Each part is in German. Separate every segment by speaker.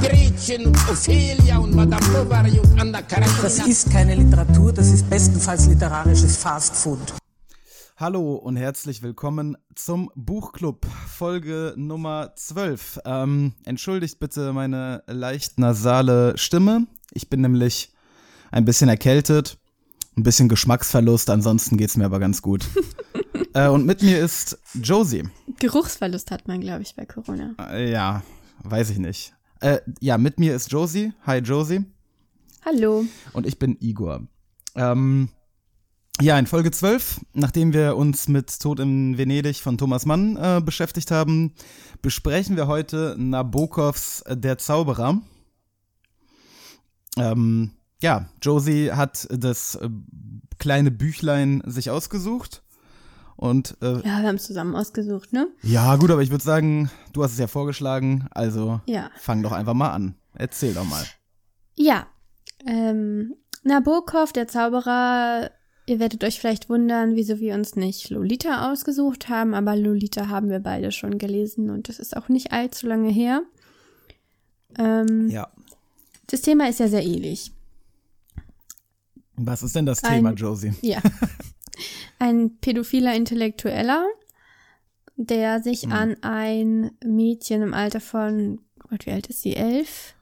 Speaker 1: Gretchen und Ophelia und Madame Bovary und Anna Karenina.
Speaker 2: Das ist keine Literatur, das ist bestenfalls literarisches Fastfood.
Speaker 3: Hallo und herzlich willkommen zum Buchclub, Folge Nummer 12. Ähm, entschuldigt bitte meine leicht nasale Stimme. Ich bin nämlich ein bisschen erkältet, ein bisschen Geschmacksverlust, ansonsten geht's mir aber ganz gut. äh, und mit mir ist Josie.
Speaker 4: Geruchsverlust hat man, glaube ich, bei Corona.
Speaker 3: Äh, ja, weiß ich nicht. Äh, ja, mit mir ist Josie. Hi Josie.
Speaker 4: Hallo.
Speaker 3: Und ich bin Igor. Ähm, ja, in Folge 12, nachdem wir uns mit Tod in Venedig von Thomas Mann äh, beschäftigt haben, besprechen wir heute Nabokovs Der Zauberer. Ähm, ja, Josie hat das äh, kleine Büchlein sich ausgesucht. Und äh,
Speaker 4: Ja, wir haben es zusammen ausgesucht, ne?
Speaker 3: ja, gut, aber ich würde sagen, du hast es ja vorgeschlagen, also
Speaker 4: Ja.
Speaker 3: fang doch einfach mal an. Erzähl doch mal.
Speaker 4: Ja. Ähm, Nabokov, der Zauberer, ihr werdet euch vielleicht wundern, wieso wir uns nicht Lolita ausgesucht haben, aber Lolita haben wir beide schon gelesen und das ist auch nicht allzu lange her. Ähm,
Speaker 3: Ja.
Speaker 4: Das Thema ist ja sehr ähnlich.
Speaker 3: Was ist denn das
Speaker 4: Ein-
Speaker 3: Thema, Josie?
Speaker 4: Ja. Ein pädophiler Intellektueller, der sich an ein Mädchen im Alter von, Gott, wie alt ist sie? Elf?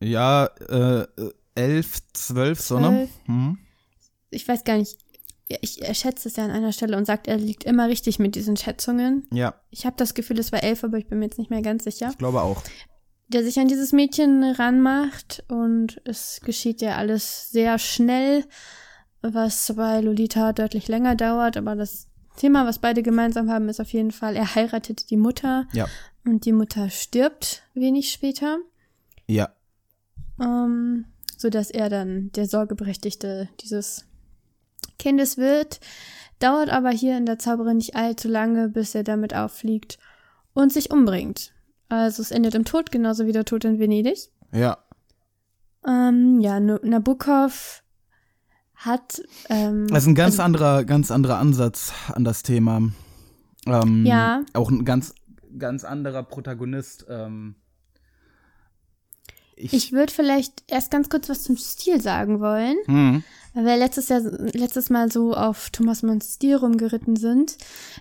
Speaker 3: Ja, äh, elf, zwölf, so, ne? Hm.
Speaker 4: Ich weiß gar nicht. Ich, er schätzt es ja an einer Stelle und sagt, er liegt immer richtig mit diesen Schätzungen.
Speaker 3: Ja,
Speaker 4: Ich habe das Gefühl, es war elf, aber ich bin mir jetzt nicht mehr ganz sicher.
Speaker 3: ich glaube auch.
Speaker 4: Der sich an dieses Mädchen ranmacht und es geschieht ja alles sehr schnell, was bei Lolita deutlich länger dauert, aber das Thema, was beide gemeinsam haben, ist auf jeden Fall, er heiratet die Mutter
Speaker 3: Ja.
Speaker 4: und die Mutter stirbt wenig später,
Speaker 3: Ja.
Speaker 4: ähm, sodass er dann der Sorgeberechtigte dieses Kindes wird. Dauert aber hier in der Zauberin nicht allzu lange, bis er damit auffliegt und sich umbringt. Also es endet im Tod, genauso wie der Tod in Venedig.
Speaker 3: Ja.
Speaker 4: Ähm, ja, Nabokov hat ähm,
Speaker 3: Das ist ein ganz
Speaker 4: also-
Speaker 3: anderer, ganz anderer Ansatz an das Thema. Ähm,
Speaker 4: Ja.
Speaker 3: Auch ein ganz, ganz anderer Protagonist. Ähm, ich,
Speaker 4: Ich würde vielleicht erst ganz kurz was zum Stil sagen wollen,
Speaker 3: hm,
Speaker 4: weil wir letztes Jahr, letztes Mal so auf Thomas Manns Stil rumgeritten sind.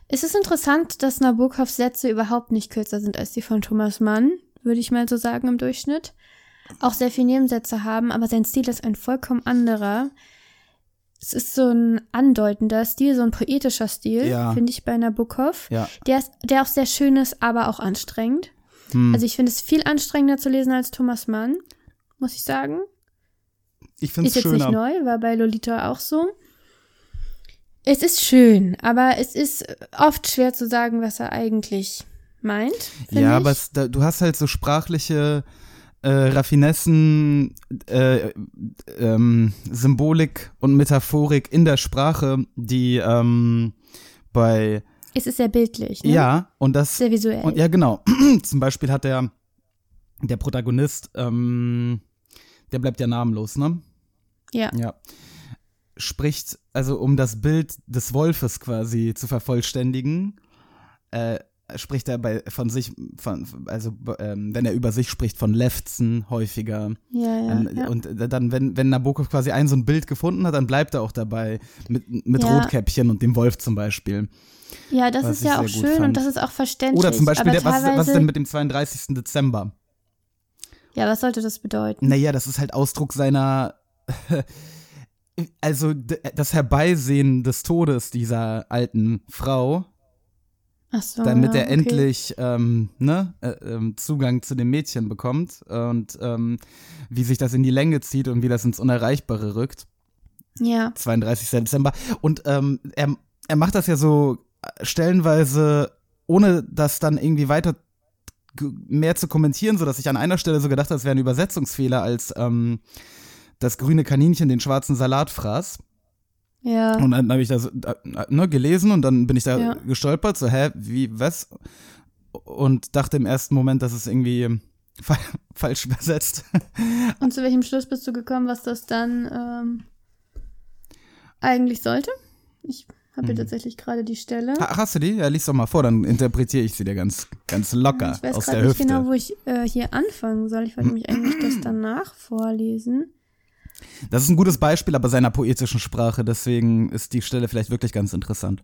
Speaker 4: Es ist interessant, dass Nabokovs Sätze überhaupt nicht kürzer sind als die von Thomas Mann, würde ich mal so sagen im Durchschnitt. Auch sehr viele Nebensätze haben, aber sein Stil ist ein vollkommen anderer. Es ist so ein andeutender Stil, so ein poetischer Stil,
Speaker 3: Ja.
Speaker 4: finde ich bei Nabokov.
Speaker 3: ja.
Speaker 4: Der, ist, der auch sehr schön ist, aber auch anstrengend.
Speaker 3: Hm.
Speaker 4: Also ich finde es viel anstrengender zu lesen als Thomas Mann, muss ich sagen.
Speaker 3: ich finde
Speaker 4: Ist
Speaker 3: es
Speaker 4: jetzt nicht
Speaker 3: schöner.
Speaker 4: neu, war bei Lolita auch so. Es ist schön, aber es ist oft schwer zu sagen, was er eigentlich meint.
Speaker 3: Ja,
Speaker 4: ich.
Speaker 3: aber es, da, du hast halt so sprachliche äh, Raffinessen, äh, ähm, Symbolik und Metaphorik in der Sprache, die ähm, bei
Speaker 4: es ist sehr bildlich, ne?
Speaker 3: ja und das
Speaker 4: sehr visuell.
Speaker 3: Und ja, genau. Zum Beispiel hat der, der Protagonist, ähm, der bleibt ja namenlos, ne?
Speaker 4: ja.
Speaker 3: Ja. Spricht, also um das Bild des Wolfes quasi zu vervollständigen, äh, spricht er bei, von sich, von, also ähm, wenn er über sich spricht, von Lefzen häufiger.
Speaker 4: Ja, ja,
Speaker 3: Ähm,
Speaker 4: ja.
Speaker 3: Und dann, wenn, wenn Nabokov quasi ein so ein Bild gefunden hat, dann bleibt er auch dabei. Mit, mit
Speaker 4: Ja.
Speaker 3: Rotkäppchen und dem Wolf zum Beispiel.
Speaker 4: ja, das ist ja auch schön
Speaker 3: fand.
Speaker 4: und das ist auch verständlich.
Speaker 3: Oder zum Beispiel, der, was, was ist denn mit dem 32. Dezember?
Speaker 4: Ja, was sollte das bedeuten?
Speaker 3: Naja, das ist halt Ausdruck seiner, also das Herbeisehen des Todes dieser alten Frau,
Speaker 4: so,
Speaker 3: damit
Speaker 4: ja,
Speaker 3: er
Speaker 4: okay.
Speaker 3: endlich ähm, ne, äh, ähm, Zugang zu dem Mädchen bekommt und ähm, wie sich das in die Länge zieht und wie das ins Unerreichbare rückt.
Speaker 4: Ja,
Speaker 3: 32. Dezember. Und ähm, er, er macht das ja so stellenweise, ohne das dann irgendwie weiter mehr zu kommentieren, sodass ich an einer Stelle so gedacht habe, es wäre ein Übersetzungsfehler, als ähm, das grüne Kaninchen den schwarzen Salat fraß.
Speaker 4: Ja.
Speaker 3: Und dann habe ich da so, äh, ne, gelesen und dann bin ich da
Speaker 4: Ja.
Speaker 3: gestolpert, so, hä, wie, was? Und dachte im ersten Moment, dass es irgendwie fa falsch übersetzt.
Speaker 4: Und zu welchem Schluss bist du gekommen, was das dann ähm, eigentlich sollte? Ich habe hier tatsächlich gerade die Stelle.
Speaker 3: Ach, hast du die? Ja, lies doch mal vor, dann interpretiere ich sie dir ganz, ganz locker
Speaker 4: Ich weiß
Speaker 3: aus der
Speaker 4: gerade nicht
Speaker 3: Hüfte.
Speaker 4: genau, wo ich äh, hier anfangen soll. Ich wollte nämlich eigentlich das danach vorlesen.
Speaker 3: Das ist ein gutes Beispiel aber seiner poetischen Sprache, deswegen ist die Stelle vielleicht wirklich ganz interessant.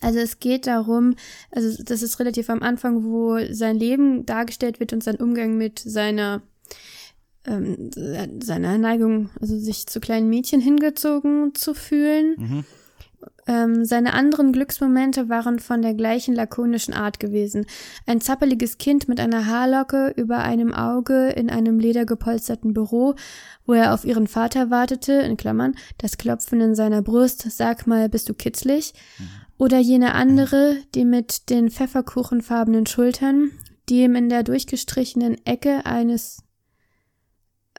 Speaker 4: Also es geht darum, also das ist relativ am Anfang, wo sein Leben dargestellt wird und sein Umgang mit seiner ähm, seiner Neigung, also sich zu kleinen Mädchen hingezogen zu fühlen. Ähm, seine anderen Glücksmomente waren von der gleichen lakonischen Art gewesen. Ein zappeliges Kind mit einer Haarlocke über einem Auge in einem ledergepolsterten Büro, wo er auf ihren Vater wartete, in Klammern, das Klopfen in seiner Brust, sag mal, bist du kitzlig? Oder jene andere, die mit den pfefferkuchenfarbenen Schultern, die ihm in der durchgestrichenen Ecke eines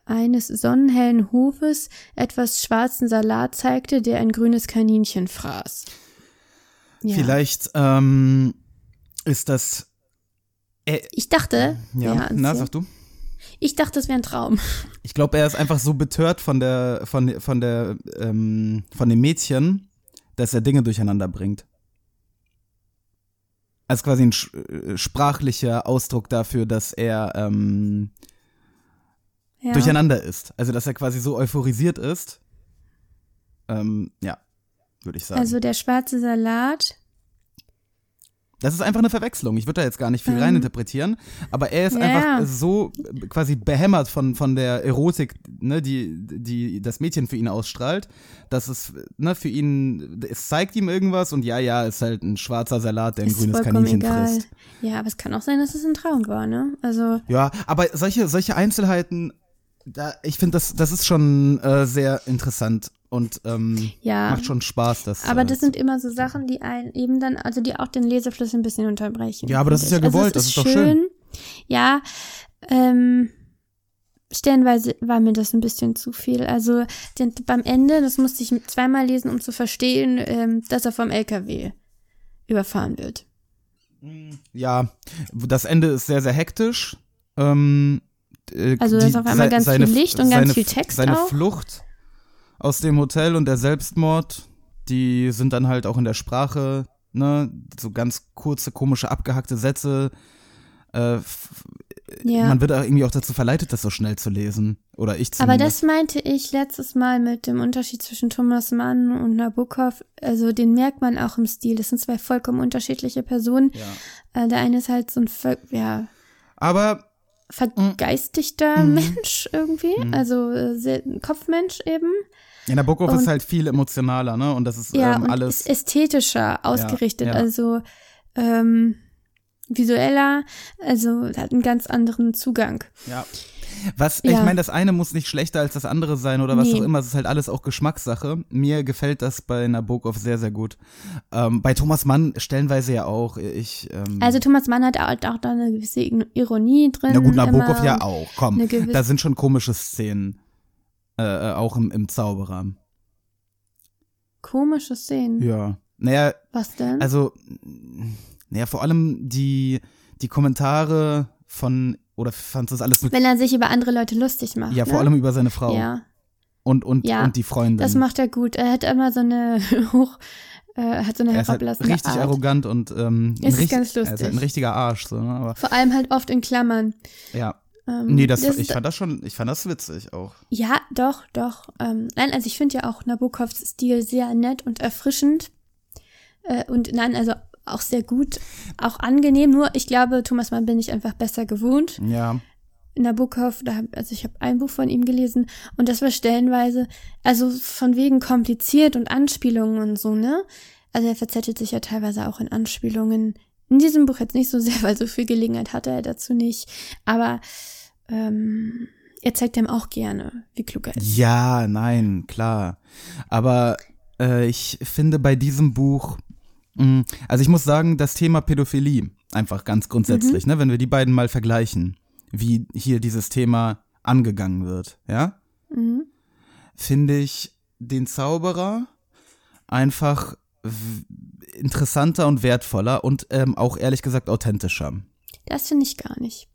Speaker 4: eines sonnenhellen Hofes etwas schwarzen Salat zeigte, der ein grünes Kaninchen fraß. Ja.
Speaker 3: Vielleicht ähm, ist das. Äh,
Speaker 4: Ich dachte,
Speaker 3: ja,
Speaker 4: ja,
Speaker 3: na, sag du.
Speaker 4: ich dachte, es wäre ein Traum.
Speaker 3: Ich glaube, er ist einfach so betört von der, von, von der, ähm, von dem Mädchen, dass er Dinge durcheinander bringt. Als quasi ein äh, sprachlicher Ausdruck dafür, dass er ähm,
Speaker 4: Ja.
Speaker 3: durcheinander ist. Also, dass er quasi so euphorisiert ist. Ähm, ja, würde ich sagen.
Speaker 4: Also der schwarze Salat.
Speaker 3: Das ist einfach eine Verwechslung. Ich würde da jetzt gar nicht viel
Speaker 4: Ähm.
Speaker 3: reininterpretieren, aber er ist
Speaker 4: Ja.
Speaker 3: einfach so quasi behämmert von, von der Erotik, ne, die, die das Mädchen für ihn ausstrahlt, dass es ne, für ihn, es zeigt ihm irgendwas und ja, ja, ist halt ein schwarzer Salat, der ein
Speaker 4: ist
Speaker 3: grünes Kaninchen
Speaker 4: egal.
Speaker 3: frisst.
Speaker 4: Ja, aber es kann auch sein, dass es ein Traum war, ne? Also,
Speaker 3: Ja, aber solche, solche Einzelheiten, da, ich finde, das, das ist schon äh, sehr interessant und ähm,
Speaker 4: ja.
Speaker 3: macht schon Spaß. Das,
Speaker 4: Aber
Speaker 3: äh,
Speaker 4: das sind immer so Sachen, die einen eben dann, also die auch den Lesefluss ein bisschen unterbrechen.
Speaker 3: Ja, aber das ist ja
Speaker 4: ich.
Speaker 3: gewollt,
Speaker 4: also
Speaker 3: das ist doch schön.
Speaker 4: Ja, ähm, stellenweise war mir das ein bisschen zu viel. Also den, beim Ende, das musste ich zweimal lesen, um zu verstehen, ähm, dass er vom LKW überfahren wird.
Speaker 3: Ja, das Ende ist sehr, sehr hektisch. Ähm, äh,
Speaker 4: Also da ist auf einmal ganz
Speaker 3: seine,
Speaker 4: viel Licht und ganz
Speaker 3: seine,
Speaker 4: viel Text
Speaker 3: Seine
Speaker 4: auch.
Speaker 3: Flucht aus dem Hotel und der Selbstmord, die sind dann halt auch in der Sprache, ne, so ganz kurze, komische, abgehackte Sätze. Äh, f-
Speaker 4: Ja.
Speaker 3: Man wird auch irgendwie auch dazu verleitet, das so schnell zu lesen. Oder ich
Speaker 4: Aber
Speaker 3: zumindest.
Speaker 4: das meinte ich letztes Mal mit dem Unterschied zwischen Thomas Mann und Nabokov. Also den merkt man auch im Stil. Das sind zwei vollkommen unterschiedliche Personen.
Speaker 3: ja.
Speaker 4: Äh, der eine ist halt so ein voll- ja,
Speaker 3: Aber
Speaker 4: vergeistigter
Speaker 3: Mhm.
Speaker 4: Mensch irgendwie. Also äh, sehr, Kopfmensch eben.
Speaker 3: ja, Nabokov ist
Speaker 4: Und-
Speaker 3: halt viel emotionaler, ne? Und das ist
Speaker 4: Ja,
Speaker 3: ähm, alles.
Speaker 4: ist ästhetischer ausgerichtet.
Speaker 3: ja.
Speaker 4: Also ähm, visueller. Also hat einen ganz anderen Zugang.
Speaker 3: Ja. Was, ich
Speaker 4: Ja.
Speaker 3: meine, das eine muss nicht schlechter als das andere sein oder was
Speaker 4: Nee.
Speaker 3: auch immer. Es ist halt alles auch Geschmackssache. Mir gefällt das bei Nabokov sehr, sehr gut. Ähm, bei Thomas Mann stellenweise ja auch. Ich, ähm,
Speaker 4: Also Thomas Mann hat auch, auch da eine gewisse Ironie drin.
Speaker 3: na gut, Nabokov ja auch. Komm, da sind schon komische Szenen. Äh, äh, auch im, im Zauberer.
Speaker 4: Komische Szenen.
Speaker 3: Ja. Naja,
Speaker 4: Was denn?
Speaker 3: also, naja, vor allem die, die Kommentare von, oder fandst du das alles mit,
Speaker 4: Wenn er sich über andere Leute lustig macht.
Speaker 3: ja,
Speaker 4: ne?
Speaker 3: vor allem über seine Frau
Speaker 4: Ja,
Speaker 3: und, und,
Speaker 4: Ja,
Speaker 3: und die Freundin.
Speaker 4: das macht er gut. Er hat immer so eine hoch, äh, hat so eine
Speaker 3: Er ist halt
Speaker 4: herablassende
Speaker 3: richtig
Speaker 4: Art.
Speaker 3: arrogant und ähm,
Speaker 4: ist
Speaker 3: richt-
Speaker 4: ganz
Speaker 3: Er ist halt ein
Speaker 4: lustig.
Speaker 3: richtiger Arsch, so, ne? Aber
Speaker 4: Vor allem halt oft in Klammern.
Speaker 3: ja.
Speaker 4: Ähm,
Speaker 3: Nee, das,
Speaker 4: das
Speaker 3: ich fand das schon, ich fand das witzig auch.
Speaker 4: Ja, doch, doch. Ähm, nein, also ich finde ja auch Nabokovs Stil sehr nett und erfrischend. Äh, und nein, also auch sehr gut, auch angenehm. Nur ich glaube, Thomas Mann bin ich einfach besser gewohnt.
Speaker 3: Ja.
Speaker 4: Nabokov, da hab, also ich habe ein Buch von ihm gelesen und das war stellenweise, also von wegen kompliziert und Anspielungen und so, ne? Also er verzettelt sich ja teilweise auch in Anspielungen. In diesem Buch jetzt nicht so sehr, weil so viel Gelegenheit hatte er dazu nicht. Aber ähm, er zeigt ihm auch gerne, wie klug er ist.
Speaker 3: Ja, nein, klar. Aber äh, ich finde bei diesem Buch, also ich muss sagen, das Thema Pädophilie Einfach ganz grundsätzlich,
Speaker 4: Mhm.
Speaker 3: ne? Wenn wir die beiden mal vergleichen, wie hier dieses Thema angegangen wird, ja?
Speaker 4: Mhm.
Speaker 3: Finde ich den Zauberer einfach interessanter und wertvoller und ähm, auch ehrlich gesagt authentischer.
Speaker 4: Das finde ich gar nicht.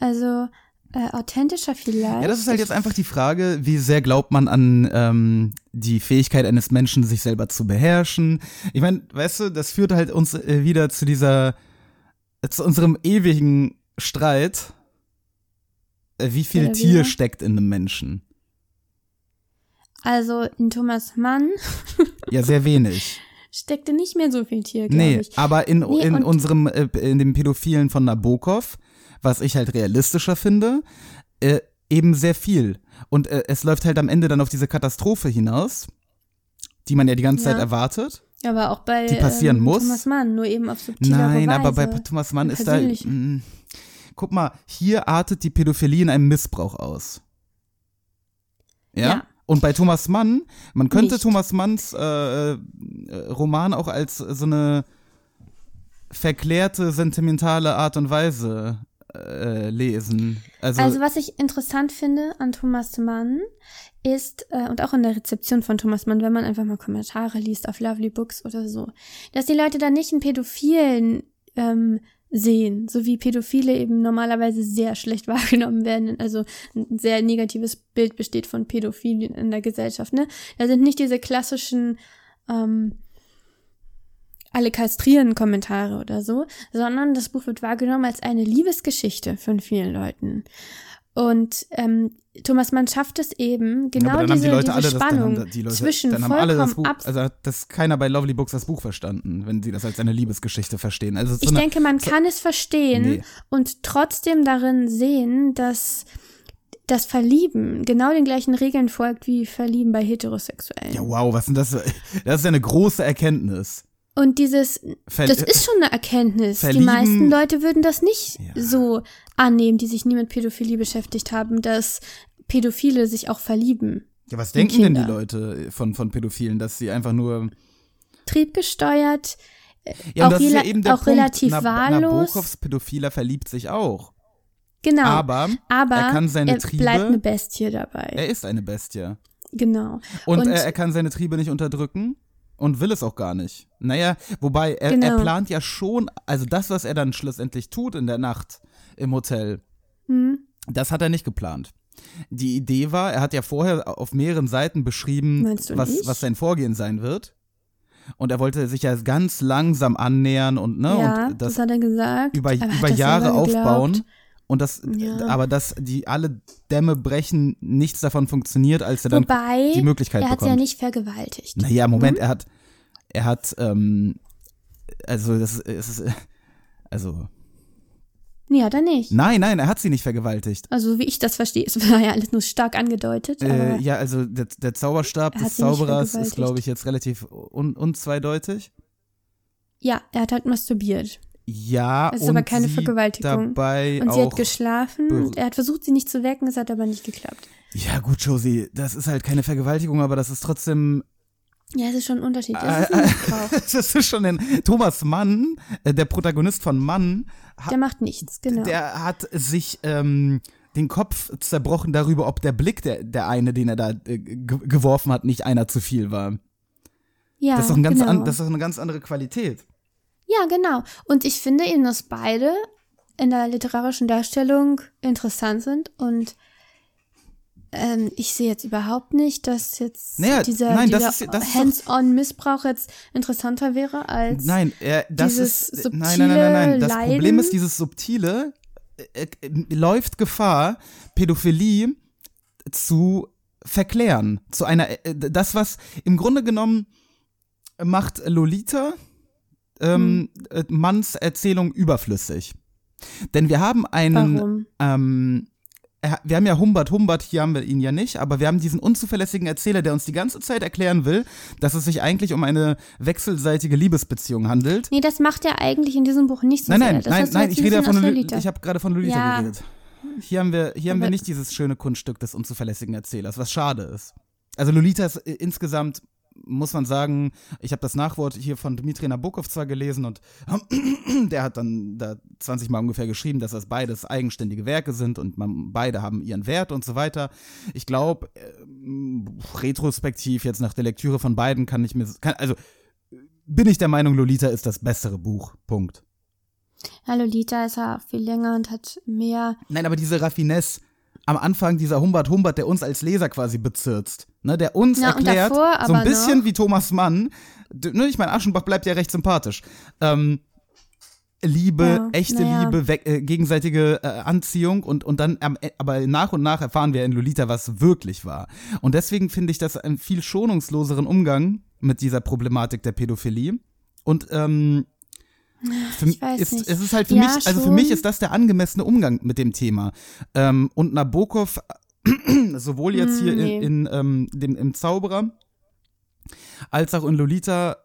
Speaker 4: Also äh, authentischer vielleicht.
Speaker 3: Ja, das ist halt jetzt einfach die Frage, wie sehr glaubt man an ähm, die Fähigkeit eines Menschen, sich selber zu beherrschen. Ich meine, weißt du, das führt halt uns äh, wieder zu dieser, äh, zu unserem ewigen Streit. Äh, wie viel Tier steckt in einem Menschen?
Speaker 4: Also in Thomas Mann
Speaker 3: Ja, sehr wenig.
Speaker 4: steckte nicht mehr so viel Tier, glaube
Speaker 3: Nee,
Speaker 4: ich.
Speaker 3: aber in,
Speaker 4: Nee,
Speaker 3: in unserem, äh, in dem Pädophilen von Nabokov, was ich halt realistischer finde, äh, eben sehr viel. Und äh, es läuft halt am Ende dann auf diese Katastrophe hinaus, die man ja die ganze
Speaker 4: Ja.
Speaker 3: Zeit erwartet.
Speaker 4: Aber auch bei
Speaker 3: die passieren
Speaker 4: ähm,
Speaker 3: muss.
Speaker 4: Thomas Mann, nur eben auf subtilere
Speaker 3: Nein,
Speaker 4: Weise.
Speaker 3: aber bei Thomas Mann ist da. Mh, guck mal, hier artet die Pädophilie in einem Missbrauch aus. Ja?
Speaker 4: Ja.
Speaker 3: Und bei Thomas Mann, man könnte
Speaker 4: Nicht.
Speaker 3: Thomas Manns äh, äh, Roman auch als so eine verklärte, sentimentale Art und Weise äh, lesen. Also,
Speaker 4: Also was ich interessant finde an Thomas Mann ist, äh, und auch in der Rezeption von Thomas Mann, wenn man einfach mal Kommentare liest auf Lovely Books oder so, dass die Leute da nicht einen Pädophilen ähm, sehen, so wie Pädophile eben normalerweise sehr schlecht wahrgenommen werden, also ein sehr negatives Bild besteht von Pädophilen in der Gesellschaft, ne? Da sind nicht diese klassischen ähm, alle kastrieren Kommentare oder so, sondern das Buch wird wahrgenommen als eine Liebesgeschichte von vielen Leuten. Und ähm, Thomas Mann schafft es eben,
Speaker 3: Ja,
Speaker 4: genau
Speaker 3: haben
Speaker 4: diese,
Speaker 3: die Leute
Speaker 4: diese
Speaker 3: alle das, dann
Speaker 4: Spannung
Speaker 3: haben die Leute,
Speaker 4: zwischen
Speaker 3: dann haben alle das Buch,
Speaker 4: ab.
Speaker 3: also hat das keiner bei Lovely Books das Buch verstanden, wenn sie das als eine Liebesgeschichte verstehen. Also so
Speaker 4: ich
Speaker 3: eine,
Speaker 4: denke, man kann es verstehen
Speaker 3: Nee.
Speaker 4: und trotzdem darin sehen, dass das Verlieben genau den gleichen Regeln folgt wie Verlieben bei Heterosexuellen.
Speaker 3: ja wow, was sind das? Das ist ja eine große Erkenntnis.
Speaker 4: Und dieses,
Speaker 3: Ver-
Speaker 4: das ist schon eine Erkenntnis.
Speaker 3: Verlieben-
Speaker 4: Die meisten Leute würden das nicht
Speaker 3: Ja.
Speaker 4: so annehmen, die sich nie mit Pädophilie beschäftigt haben, dass Pädophile sich auch verlieben.
Speaker 3: Ja, was denken denn die. Leute von, von Pädophilen, dass sie einfach nur.
Speaker 4: Triebgesteuert,
Speaker 3: Ja, und
Speaker 4: Auch
Speaker 3: das ist ja
Speaker 4: rela-
Speaker 3: eben der
Speaker 4: auch relativ
Speaker 3: Nab-
Speaker 4: wahllos.
Speaker 3: Nabokovs Pädophiler verliebt sich auch.
Speaker 4: genau.
Speaker 3: Aber,
Speaker 4: Aber
Speaker 3: er kann seine
Speaker 4: er
Speaker 3: Triebe.
Speaker 4: bleibt eine Bestie dabei.
Speaker 3: er ist eine Bestie.
Speaker 4: genau.
Speaker 3: Und,
Speaker 4: Und-
Speaker 3: er, er kann seine Triebe nicht unterdrücken und will es auch gar nicht. Naja, wobei er, er
Speaker 4: Genau.
Speaker 3: plant ja schon, also das, was er dann schlussendlich tut in der Nacht im Hotel,
Speaker 4: Hm.
Speaker 3: das hat er nicht geplant. Die Idee war, er hat ja vorher auf mehreren Seiten beschrieben, was, was sein Vorgehen sein wird. Und er wollte sich ja ganz langsam annähern und, ne,
Speaker 4: ja,
Speaker 3: und
Speaker 4: das,
Speaker 3: das,
Speaker 4: hat er gesagt.
Speaker 3: über,
Speaker 4: er
Speaker 3: über Jahre aufbauen. Und das,
Speaker 4: Ja.
Speaker 3: aber dass die alle Dämme brechen, nichts davon funktioniert, als er dann
Speaker 4: Wobei,
Speaker 3: die Möglichkeit
Speaker 4: er hat sie ja
Speaker 3: bekommt.
Speaker 4: nicht vergewaltigt.
Speaker 3: Naja, Moment, er hat, er hat, ähm, also das ist, äh, also,
Speaker 4: Nee, hat er nicht.
Speaker 3: nein, nein, er hat sie nicht vergewaltigt.
Speaker 4: Also, so wie ich das verstehe, es war ja alles nur stark angedeutet.
Speaker 3: Äh, ja, also der, der Zauberstab
Speaker 4: Er
Speaker 3: des Zauberers ist, glaube ich, jetzt relativ un, unzweideutig.
Speaker 4: ja, er hat halt masturbiert.
Speaker 3: Ja,
Speaker 4: Es ist
Speaker 3: und
Speaker 4: aber keine
Speaker 3: sie
Speaker 4: Vergewaltigung.
Speaker 3: dabei
Speaker 4: Und sie
Speaker 3: auch,
Speaker 4: hat geschlafen und er hat versucht, sie nicht zu wecken, es hat aber nicht geklappt.
Speaker 3: Ja, gut, Josie, das ist halt keine Vergewaltigung, aber das ist trotzdem
Speaker 4: Ja, es ist schon ein Unterschied.
Speaker 3: Äh,
Speaker 4: Das ist ein Missbrauch.
Speaker 3: das ist schon ein Thomas Mann, äh, der Protagonist von Mann, ha-
Speaker 4: Der macht nichts, genau.
Speaker 3: der hat sich ähm, den Kopf zerbrochen darüber, ob der Blick der, der eine, den er da äh, ge- geworfen hat, nicht einer zu viel war.
Speaker 4: ja,
Speaker 3: das, ist doch ein ganz
Speaker 4: genau.
Speaker 3: an, das ist doch eine ganz andere Qualität.
Speaker 4: Ja, genau. Und ich finde eben, dass beide in der literarischen Darstellung interessant sind und ähm, ich sehe jetzt überhaupt nicht, dass jetzt
Speaker 3: Naja,
Speaker 4: dieser,
Speaker 3: nein,
Speaker 4: dieser Hands-on-Missbrauch jetzt interessanter wäre als
Speaker 3: Nein, das
Speaker 4: dieses
Speaker 3: ist nein, nein, nein, nein, nein. Das
Speaker 4: subtile
Speaker 3: Problem ist
Speaker 4: Leiden.
Speaker 3: dieses subtile äh, äh, läuft Gefahr, Pädophilie zu verklären, zu einer äh, das was im Grunde genommen macht Lolita ähm,
Speaker 4: Hm.
Speaker 3: Manns Erzählung überflüssig. Denn wir haben einen
Speaker 4: Warum?
Speaker 3: ähm, wir haben ja Humbert Humbert, hier haben wir ihn ja nicht, aber wir haben diesen unzuverlässigen Erzähler, der uns die ganze Zeit erklären will, dass es sich eigentlich um eine wechselseitige Liebesbeziehung handelt.
Speaker 4: Nee, das macht er eigentlich in diesem Buch nicht so
Speaker 3: Nein,
Speaker 4: sehr.
Speaker 3: nein,
Speaker 4: Das
Speaker 3: nein, nein, ich rede ja von Lolita. Ich habe gerade von Lolita
Speaker 4: Ja.
Speaker 3: geredet. Hier haben wir, hier haben wir nicht dieses schöne Kunststück des unzuverlässigen Erzählers, was schade ist. Also Lolita ist äh, insgesamt muss man sagen, ich habe das Nachwort hier von Dmitri Nabokov zwar gelesen und der hat dann da 20 Mal ungefähr geschrieben, dass das beides eigenständige Werke sind und man, beide haben ihren Wert und so weiter. Ich glaube, äh, retrospektiv jetzt nach der Lektüre von beiden kann ich mir, kann, also bin ich der Meinung, Lolita ist das bessere Buch. Punkt.
Speaker 4: Ja, Lolita ist ja viel länger und hat mehr.
Speaker 3: Nein, aber diese Raffinesse am Anfang, dieser Humbert Humbert, der uns als Leser quasi bezirzt, ne, der uns
Speaker 4: Ja,
Speaker 3: erklärt,
Speaker 4: davor
Speaker 3: so ein bisschen
Speaker 4: noch-
Speaker 3: wie Thomas Mann, ne, ich meine, Aschenbach bleibt ja recht sympathisch. Ähm, Liebe,
Speaker 4: Ja,
Speaker 3: echte
Speaker 4: naja.
Speaker 3: Liebe, we- äh, gegenseitige äh, Anziehung und, und dann, E- aber nach und nach erfahren wir in Lolita, was wirklich war. Und deswegen finde ich das einen viel schonungsloseren Umgang mit dieser Problematik der Pädophilie. Und ähm, für,
Speaker 4: Ich weiß
Speaker 3: ist,
Speaker 4: nicht.
Speaker 3: es ist halt für
Speaker 4: Ja,
Speaker 3: mich, also für
Speaker 4: schon.
Speaker 3: mich ist das der angemessene Umgang mit dem Thema. Ähm, und Nabokov, sowohl jetzt hier
Speaker 4: Hm, nee.
Speaker 3: in, in ähm, dem, im Zauberer, als auch in Lolita,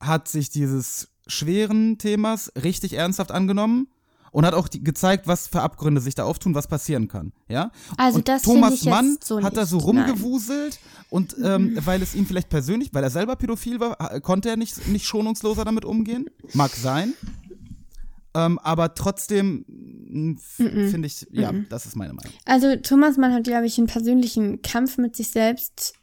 Speaker 3: hat sich dieses schweren Themas richtig ernsthaft angenommen und hat auch die, gezeigt, was für Abgründe sich da auftun, was passieren kann. Ja?
Speaker 4: Also
Speaker 3: und
Speaker 4: das
Speaker 3: Thomas
Speaker 4: ich jetzt
Speaker 3: Mann
Speaker 4: so
Speaker 3: hat da so
Speaker 4: nicht, nein. Mhm.
Speaker 3: rumgewuselt und ähm, weil es ihm vielleicht persönlich, weil er selber pädophil war, konnte er nicht, nicht schonungsloser damit umgehen. Mag sein. Ähm, aber trotzdem f- finde ich, ja, das ist meine Meinung.
Speaker 4: Also Thomas Mann hat, glaube ich, einen persönlichen Kampf mit sich selbst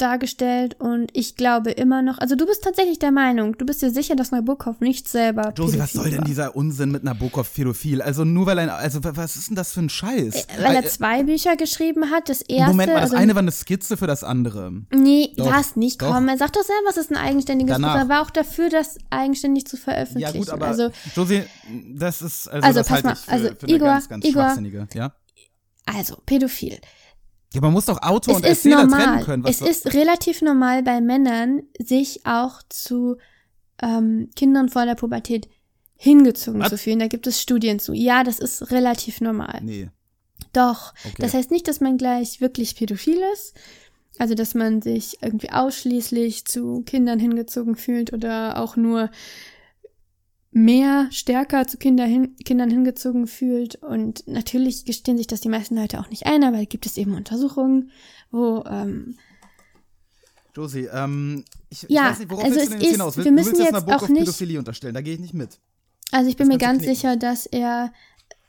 Speaker 4: dargestellt und ich glaube immer noch, also du bist tatsächlich der Meinung, du bist dir sicher, dass Nabokov nicht selber
Speaker 3: Josie, was soll denn dieser Unsinn mit Nabokov pädophil? Also nur weil er, also wa- was ist denn das für ein Scheiß?
Speaker 4: Weil er
Speaker 3: Äh,
Speaker 4: zwei Bücher geschrieben hat, das erste.
Speaker 3: Moment mal, das
Speaker 4: also,
Speaker 3: eine war eine Skizze für das andere.
Speaker 4: Nee,
Speaker 3: Doch,
Speaker 4: was nicht,
Speaker 3: doch.
Speaker 4: komm. Er sagt doch selber, es ist ein eigenständiges
Speaker 3: Danach.
Speaker 4: Buch. Er war auch dafür, das eigenständig zu veröffentlichen.
Speaker 3: Ja gut, aber
Speaker 4: also,
Speaker 3: Josie, das ist, also,
Speaker 4: Also,
Speaker 3: das
Speaker 4: pass mal,
Speaker 3: für,
Speaker 4: also,
Speaker 3: für eine
Speaker 4: Igor,
Speaker 3: ganz, ganz
Speaker 4: Igor.
Speaker 3: schwachsinnige, ja?
Speaker 4: also, pädophil.
Speaker 3: Ja, man muss doch Autor
Speaker 4: Es
Speaker 3: und Erzähler trennen
Speaker 4: normal.
Speaker 3: können. Was
Speaker 4: Es ist relativ normal bei Männern, sich auch zu ähm, Kindern vor der Pubertät hingezogen
Speaker 3: Was?
Speaker 4: zu fühlen. Da gibt es Studien zu. Ja, das ist relativ normal.
Speaker 3: Nee.
Speaker 4: Doch.
Speaker 3: Okay.
Speaker 4: Das heißt nicht, dass man gleich wirklich pädophil ist. Also, dass man sich irgendwie ausschließlich zu Kindern hingezogen fühlt oder auch nur mehr stärker zu Kinder hin, Kindern hingezogen fühlt. Und natürlich gestehen sich das die meisten Leute auch nicht ein, aber gibt es eben Untersuchungen, wo ähm,
Speaker 3: Josie, ähm, ich, ich
Speaker 4: Ja,
Speaker 3: weiß nicht, worauf
Speaker 4: also
Speaker 3: willst du denn jetzt
Speaker 4: ist-
Speaker 3: hinaus?
Speaker 4: wir
Speaker 3: du
Speaker 4: müssen
Speaker 3: willst
Speaker 4: jetzt
Speaker 3: Nabokov
Speaker 4: auch nicht-
Speaker 3: Pädophilie unterstellen, da gehe ich nicht mit.
Speaker 4: Also ich bin
Speaker 3: Das
Speaker 4: mir ganz
Speaker 3: du
Speaker 4: sicher, dass er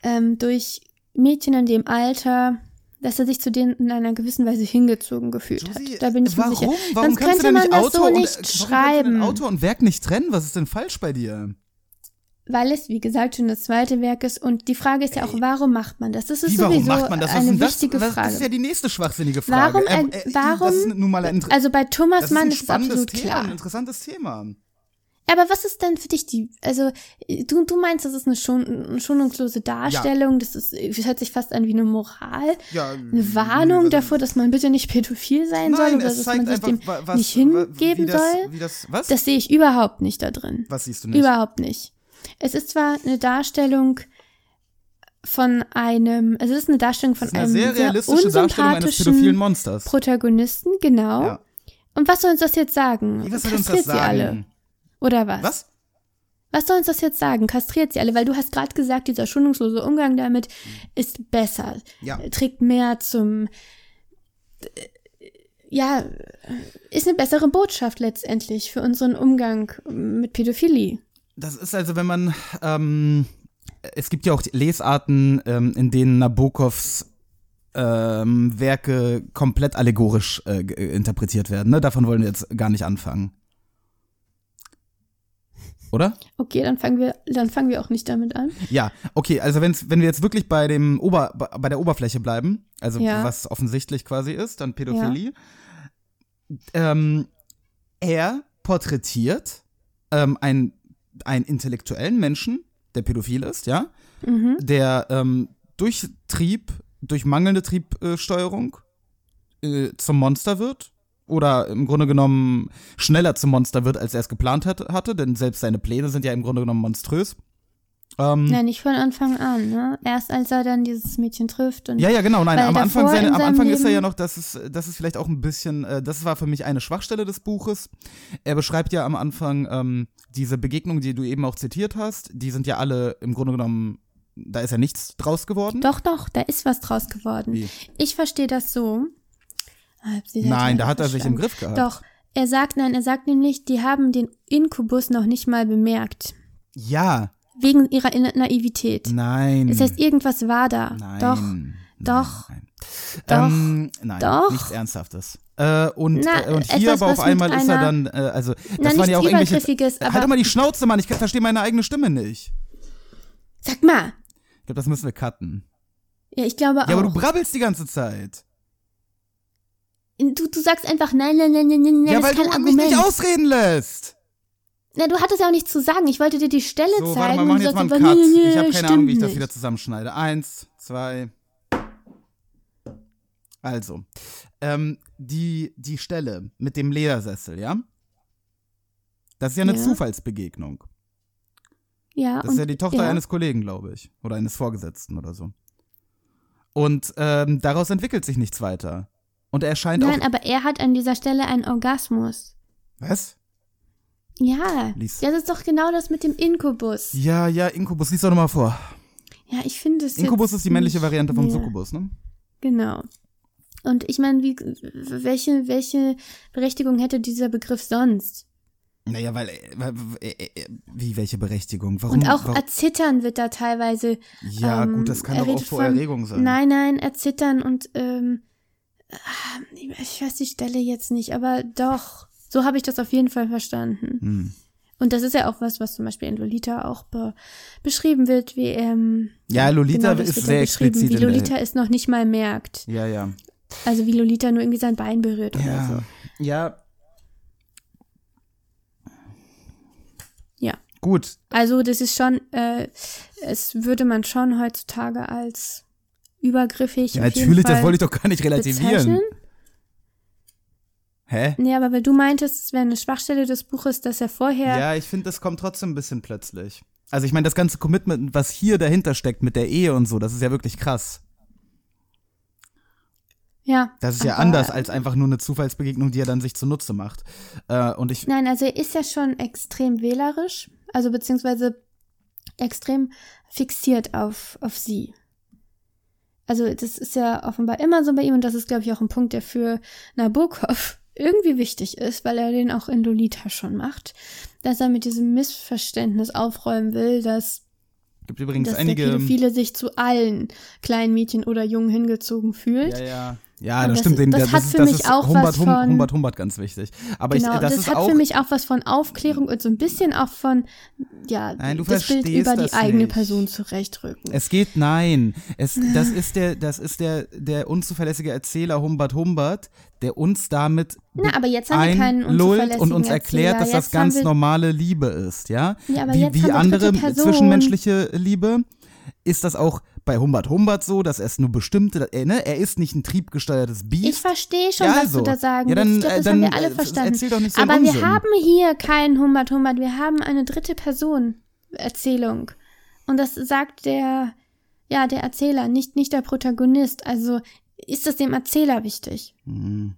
Speaker 4: ähm, durch Mädchen in dem Alter, dass er sich zu denen in einer gewissen Weise hingezogen gefühlt
Speaker 3: Josie,
Speaker 4: hat. Da bin ich mir
Speaker 3: warum?
Speaker 4: sicher.
Speaker 3: Warum
Speaker 4: Sonst
Speaker 3: kannst
Speaker 4: könnte
Speaker 3: du denn
Speaker 4: man
Speaker 3: nicht
Speaker 4: das
Speaker 3: Autor
Speaker 4: so
Speaker 3: und,
Speaker 4: nicht
Speaker 3: du
Speaker 4: schreiben.
Speaker 3: Autor und Werk nicht trennen? Was ist denn falsch bei dir?
Speaker 4: Weil es, wie gesagt, schon das zweite Werk ist. Und die Frage ist ja auch, warum macht man das? Das ist
Speaker 3: Wie, warum
Speaker 4: sowieso
Speaker 3: macht man das? Was
Speaker 4: eine
Speaker 3: das?
Speaker 4: wichtige Frage.
Speaker 3: das ist ja die nächste schwachsinnige Frage.
Speaker 4: warum,
Speaker 3: Ähm,
Speaker 4: äh, warum,
Speaker 3: Das ist nun mal ein,
Speaker 4: also bei Thomas
Speaker 3: das ist
Speaker 4: Mann
Speaker 3: ein
Speaker 4: ist absolut
Speaker 3: Thema,
Speaker 4: klar.
Speaker 3: ein interessantes Thema.
Speaker 4: Aber was ist denn für dich die, also du, du meinst, das ist eine, schon, eine schonungslose Darstellung, das ist, das hört sich fast an wie eine Moral,
Speaker 3: Ja,
Speaker 4: eine Warnung davor, dass man bitte nicht pädophil sein soll
Speaker 3: Nein,
Speaker 4: oder
Speaker 3: es
Speaker 4: dass man sich
Speaker 3: einfach,
Speaker 4: dem
Speaker 3: wa- was,
Speaker 4: nicht hingeben
Speaker 3: wie das,
Speaker 4: soll.
Speaker 3: Wie das, was?
Speaker 4: Das sehe ich überhaupt nicht da drin.
Speaker 3: was siehst du nicht?
Speaker 4: Überhaupt nicht. Es ist zwar eine Darstellung von einem, es ist eine Darstellung von
Speaker 3: eine
Speaker 4: einem
Speaker 3: sehr
Speaker 4: sehr,
Speaker 3: realistische Darstellung eines pädophilen Monsters.
Speaker 4: Protagonisten, genau.
Speaker 3: Ja.
Speaker 4: Und was soll uns das jetzt sagen?
Speaker 3: Wie, was soll uns
Speaker 4: Kastriert
Speaker 3: das
Speaker 4: sie alle?
Speaker 3: sagen?
Speaker 4: Oder was?
Speaker 3: Was?
Speaker 4: Was soll uns das jetzt sagen? Kastriert sie alle, weil du hast gerade gesagt, dieser schonungslose Umgang damit ist besser,
Speaker 3: Ja.
Speaker 4: trägt mehr zum, ja, ist eine bessere Botschaft letztendlich für unseren Umgang mit Pädophilie.
Speaker 3: Das ist also, wenn man, ähm, es gibt ja auch Lesarten, ähm, in denen Nabokovs ähm, Werke komplett allegorisch äh, ge- interpretiert werden. Ne? Davon wollen wir jetzt gar nicht anfangen. Oder?
Speaker 4: Okay, dann fangen wir, dann fangen wir auch nicht damit an.
Speaker 3: Ja, okay, also wenn's, wenn wir jetzt wirklich bei dem Ober, bei der Oberfläche bleiben, also
Speaker 4: Ja.
Speaker 3: was offensichtlich quasi ist, dann Pädophilie, ähm, er porträtiert ähm, einen, einen intellektuellen Menschen, der pädophil ist, ja,
Speaker 4: Mhm.
Speaker 3: der ähm, durch Trieb, durch mangelnde Triebsteuerung äh, zum Monster wird oder im Grunde genommen schneller zum Monster wird, als er es geplant hat, hatte, denn selbst seine Pläne sind ja im Grunde genommen monströs. Ähm,
Speaker 4: Ja, nicht von Anfang an, ne? Erst als er dann dieses Mädchen trifft und
Speaker 3: Ja, ja, genau. Nein, am Anfang, seine,
Speaker 4: in
Speaker 3: am Anfang ist er ja noch, das ist, das ist vielleicht auch ein bisschen, äh, das war für mich eine Schwachstelle des Buches. Er beschreibt ja am Anfang ähm, diese Begegnungen, die du eben auch zitiert hast, die sind ja alle im Grunde genommen, da ist ja nichts draus geworden.
Speaker 4: Doch, doch, da ist was draus geworden.
Speaker 3: Wie?
Speaker 4: Ich verstehe das so. Ah,
Speaker 3: Nein, da hat er sich im. Griff gehabt.
Speaker 4: Doch, er sagt, nein, er sagt nämlich, die haben den Inkubus noch nicht mal bemerkt.
Speaker 3: Ja,
Speaker 4: Wegen ihrer Na- Naivität.
Speaker 3: nein.
Speaker 4: Das heißt, irgendwas war da.
Speaker 3: nein.
Speaker 4: Doch,
Speaker 3: nein,
Speaker 4: doch,
Speaker 3: Nein.
Speaker 4: doch,
Speaker 3: ähm, nein,
Speaker 4: doch.
Speaker 3: nichts Ernsthaftes. Äh, und,
Speaker 4: Na,
Speaker 3: äh, und hier aber auf einmal ist er dann, äh, also, das
Speaker 4: Na,
Speaker 3: waren ja auch irgendwelche.
Speaker 4: Übergriffiges,
Speaker 3: halt
Speaker 4: aber-
Speaker 3: doch mal die Schnauze, Mann, ich verstehe meine eigene Stimme nicht.
Speaker 4: Sag mal.
Speaker 3: Ich glaube, das müssen wir cutten.
Speaker 4: Ja, ich glaube
Speaker 3: Ja, aber du
Speaker 4: auch.
Speaker 3: brabbelst die ganze Zeit.
Speaker 4: Du, du sagst einfach nein, nein, nein, nein, nein,
Speaker 3: ja, weil du mich nicht ausreden lässt.
Speaker 4: Na, du hattest ja auch nichts zu sagen. Ich wollte dir die Stelle
Speaker 3: So,
Speaker 4: zeigen.
Speaker 3: warte mal, machen jetzt mal einen Cut.
Speaker 4: nee,
Speaker 3: Ich habe keine Ahnung, wie ich das wieder zusammenschneide. Eins, zwei. Also, ähm, die, die Stelle mit dem Ledersessel, ja? Das ist ja eine
Speaker 4: Ja.
Speaker 3: Zufallsbegegnung.
Speaker 4: Ja,
Speaker 3: Das ist ja die Tochter
Speaker 4: ja.
Speaker 3: eines Kollegen, glaube ich. Oder eines Vorgesetzten oder so. Und ähm, daraus entwickelt sich nichts weiter. Und er scheint
Speaker 4: Nein,
Speaker 3: auch.
Speaker 4: aber er hat an dieser Stelle einen Orgasmus.
Speaker 3: Was?
Speaker 4: Ja,
Speaker 3: Lies.
Speaker 4: das ist doch genau das mit dem Inkubus.
Speaker 3: Ja, ja, Inkubus, lies doch nochmal vor.
Speaker 4: Ja, ich finde es
Speaker 3: Inkubus ist die männliche Variante vom. Succubus, ne?
Speaker 4: Genau. Und ich meine, wie, welche, welche Berechtigung hätte dieser Begriff sonst?
Speaker 3: Naja, weil, äh, äh, äh, wie, welche Berechtigung? Warum?
Speaker 4: Und auch
Speaker 3: warum?
Speaker 4: erzittern wird da teilweise.
Speaker 3: Ja,
Speaker 4: ähm,
Speaker 3: gut, das kann doch auch vor
Speaker 4: von-
Speaker 3: Erregung sein.
Speaker 4: Nein, nein, erzittern und ähm, ah, ich weiß die Stelle jetzt nicht, aber doch. So habe ich das auf jeden Fall verstanden.
Speaker 3: Hm.
Speaker 4: Und das ist ja auch was, was zum Beispiel in Lolita auch be beschrieben wird, wie ähm,
Speaker 3: Ja, Lolita
Speaker 4: das
Speaker 3: ist sehr
Speaker 4: ja
Speaker 3: explizit
Speaker 4: wie Lolita es noch nicht mal merkt.
Speaker 3: Ja, ja.
Speaker 4: Also wie Lolita nur irgendwie sein Bein berührt oder
Speaker 3: Ja.
Speaker 4: so.
Speaker 3: Ja.
Speaker 4: Ja.
Speaker 3: Gut.
Speaker 4: Also das ist schon, äh, es würde man schon heutzutage als übergriffig.
Speaker 3: Ja, natürlich, das wollte ich doch gar nicht relativieren.
Speaker 4: bezeichnen.
Speaker 3: Hä?
Speaker 4: Nee, aber weil du meintest, es wäre eine Schwachstelle des Buches, dass er vorher.
Speaker 3: Ja, ich finde, das kommt trotzdem ein bisschen plötzlich. Also ich meine, das ganze Commitment, was hier dahinter steckt mit der Ehe und so, das ist ja wirklich krass.
Speaker 4: ja
Speaker 3: Das ist ja anders als einfach nur eine Zufallsbegegnung, die er dann sich zunutze macht. Äh, und ich,
Speaker 4: Nein, also er ist ja schon extrem wählerisch, also beziehungsweise extrem fixiert auf, auf sie. Also das ist ja offenbar immer so bei ihm und das ist, glaube ich, auch ein Punkt, der für Nabokov irgendwie wichtig ist, weil er den auch in Lolita schon macht, dass er mit diesem Missverständnis aufräumen will, dass,
Speaker 3: gibt übrigens
Speaker 4: dass
Speaker 3: einige.
Speaker 4: der Pädophile sich zu allen kleinen Mädchen oder Jungen hingezogen fühlt.
Speaker 3: Ja, ja. Ja, das,
Speaker 4: das-
Speaker 3: stimmt. den-
Speaker 4: das
Speaker 3: das
Speaker 4: hat
Speaker 3: ist,
Speaker 4: für
Speaker 3: das
Speaker 4: mich
Speaker 3: ist
Speaker 4: auch
Speaker 3: Humbert,
Speaker 4: was von-
Speaker 3: Humbert, Humbert ganz wichtig. Aber
Speaker 4: genau,
Speaker 3: ich, das,
Speaker 4: das,
Speaker 3: ist
Speaker 4: hat
Speaker 3: auch.
Speaker 4: für mich auch was von Aufklärung und so ein bisschen auch von, ja,
Speaker 3: Nein, du
Speaker 4: das Bild über die
Speaker 3: das
Speaker 4: eigene
Speaker 3: nicht.
Speaker 4: Person zurechtrücken.
Speaker 3: Es geht, nein. Es, das ist der, das ist der, der unzuverlässige Erzähler Humbert Humbert, der uns damit
Speaker 4: Na, aber jetzt haben wir keinen
Speaker 3: einlullt
Speaker 4: unzuverlässigen
Speaker 3: und uns erklärt,
Speaker 4: Erzähler.
Speaker 3: dass das
Speaker 4: Jetzt haben
Speaker 3: ganz normale Liebe ist, ja?
Speaker 4: Ja, aber
Speaker 3: wie
Speaker 4: jetzt
Speaker 3: wie andere zwischenmenschliche Liebe ist das auch bei Humbert Humbert so, dass es nur bestimmte, er, ne, er ist nicht ein triebgesteuertes Biest.
Speaker 4: Ich verstehe schon,
Speaker 3: Ja,
Speaker 4: was
Speaker 3: also.
Speaker 4: du da sagen
Speaker 3: Ja, dann,
Speaker 4: willst. Ich glaube,
Speaker 3: äh,
Speaker 4: das
Speaker 3: dann,
Speaker 4: haben wir alle
Speaker 3: äh,
Speaker 4: verstanden.
Speaker 3: erzähl doch nicht so
Speaker 4: Aber wir haben hier keinen Humbert Humbert. Wir haben eine dritte Person Erzählung. Und das sagt der, ja, der Erzähler, nicht, nicht der Protagonist. Also ist das dem Erzähler wichtig,
Speaker 3: Hm.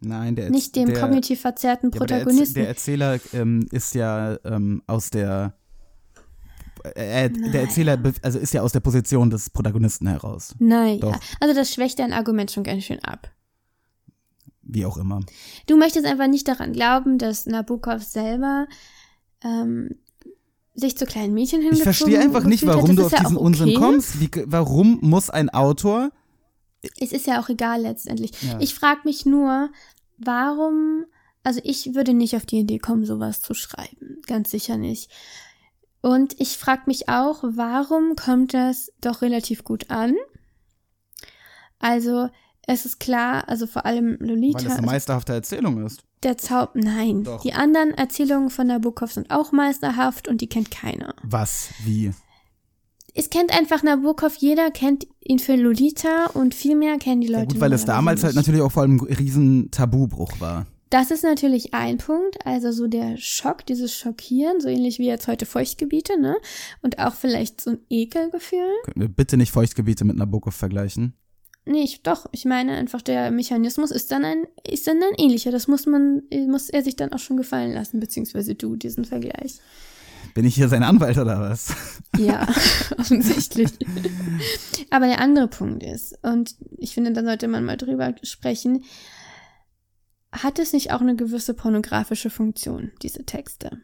Speaker 3: Nein, der
Speaker 4: nicht dem
Speaker 3: der,
Speaker 4: kognitiv verzerrten
Speaker 3: Ja,
Speaker 4: Protagonisten.
Speaker 3: der Erzähler ähm, ist ja ähm, aus der äh, der Erzähler also ist ja aus der Position des Protagonisten heraus.
Speaker 4: Nein, ja. Also das schwächt dein Argument schon ganz schön ab.
Speaker 3: Wie auch immer.
Speaker 4: Du möchtest einfach nicht daran glauben, dass Nabokov selber ähm, sich zu kleinen Mädchen
Speaker 3: Ich
Speaker 4: hingezogen
Speaker 3: verstehe einfach nicht,
Speaker 4: hat.
Speaker 3: warum
Speaker 4: Das
Speaker 3: du auf
Speaker 4: ja
Speaker 3: diesen
Speaker 4: auch
Speaker 3: Unsinn
Speaker 4: okay.
Speaker 3: kommst. Wie, warum muss ein Autor
Speaker 4: Es ist ja auch egal letztendlich.
Speaker 3: Ja.
Speaker 4: Ich frage mich nur, warum, also ich würde nicht auf die Idee kommen, sowas zu schreiben. Ganz sicher nicht. Und ich frage mich auch, warum kommt das doch relativ gut an? Also, es ist klar, also vor allem Lolita,
Speaker 3: weil es eine meisterhafte Erzählung ist?
Speaker 4: der Zauber, nein.
Speaker 3: Doch.
Speaker 4: Die anderen Erzählungen von Nabokov sind auch meisterhaft und die kennt keiner.
Speaker 3: Was? Wie?
Speaker 4: Es kennt einfach Nabokov, jeder kennt ihn für Lolita und viel mehr kennen die Leute
Speaker 3: Ja, gut, weil es damals halt
Speaker 4: nicht.
Speaker 3: natürlich auch vor allem ein riesen Tabubruch war.
Speaker 4: Das ist natürlich ein Punkt, also so der Schock, dieses Schockieren, so ähnlich wie jetzt heute Feuchtgebiete, ne? Und auch vielleicht so ein Ekelgefühl.
Speaker 3: Können wir bitte nicht Feuchtgebiete mit Nabokov vergleichen?
Speaker 4: Nee, ich, doch, ich meine einfach, der Mechanismus ist dann ein, ist dann ein ähnlicher. Das muss man, muss er sich dann auch schon gefallen lassen, beziehungsweise du, diesen Vergleich.
Speaker 3: Bin ich hier sein Anwalt oder was?
Speaker 4: Ja, offensichtlich. Aber der andere Punkt ist, und ich finde, da sollte man mal drüber sprechen, hat es nicht auch eine gewisse pornografische Funktion, diese Texte?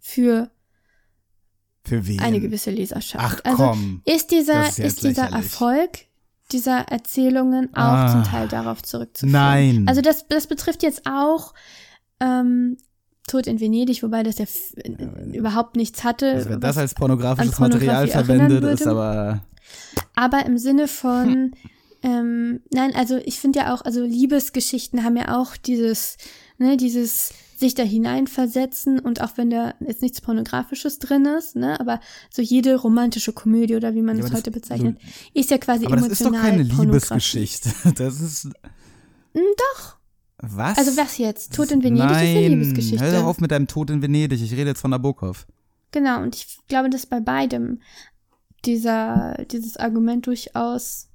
Speaker 4: Für
Speaker 3: Für wen?
Speaker 4: eine gewisse Leserschaft.
Speaker 3: Ach komm.
Speaker 4: Also ist dieser,
Speaker 3: ist
Speaker 4: ist, dieser
Speaker 3: lächerlich.
Speaker 4: Erfolg dieser Erzählungen auch
Speaker 3: Ah.
Speaker 4: zum Teil darauf zurückzuführen?
Speaker 3: Nein.
Speaker 4: Also das, das betrifft jetzt auch ähm, Tod in Venedig, wobei das ja f- überhaupt nichts hatte.
Speaker 3: Also wenn das als pornografisches Material verwendet ist, aber
Speaker 4: Aber im Sinne von, ähm, nein, also ich finde ja auch, also Liebesgeschichten haben ja auch dieses, ne, dieses sich da hineinversetzen und auch wenn da jetzt nichts Pornografisches drin ist, ne, aber so jede romantische Komödie oder wie man
Speaker 3: Ja,
Speaker 4: es heute bezeichnet, ist ja quasi
Speaker 3: aber das ist doch
Speaker 4: emotional
Speaker 3: keine. Liebesgeschichte. Das ist
Speaker 4: Hm, Doch.
Speaker 3: was?
Speaker 4: Also was jetzt? Tod in Venedig
Speaker 3: Nein,
Speaker 4: ist eine Liebesgeschichte.
Speaker 3: Hör doch auf mit deinem Tod in Venedig. Ich rede jetzt von Nabokov.
Speaker 4: Genau, und ich glaube, dass bei beidem dieser, dieses Argument durchaus,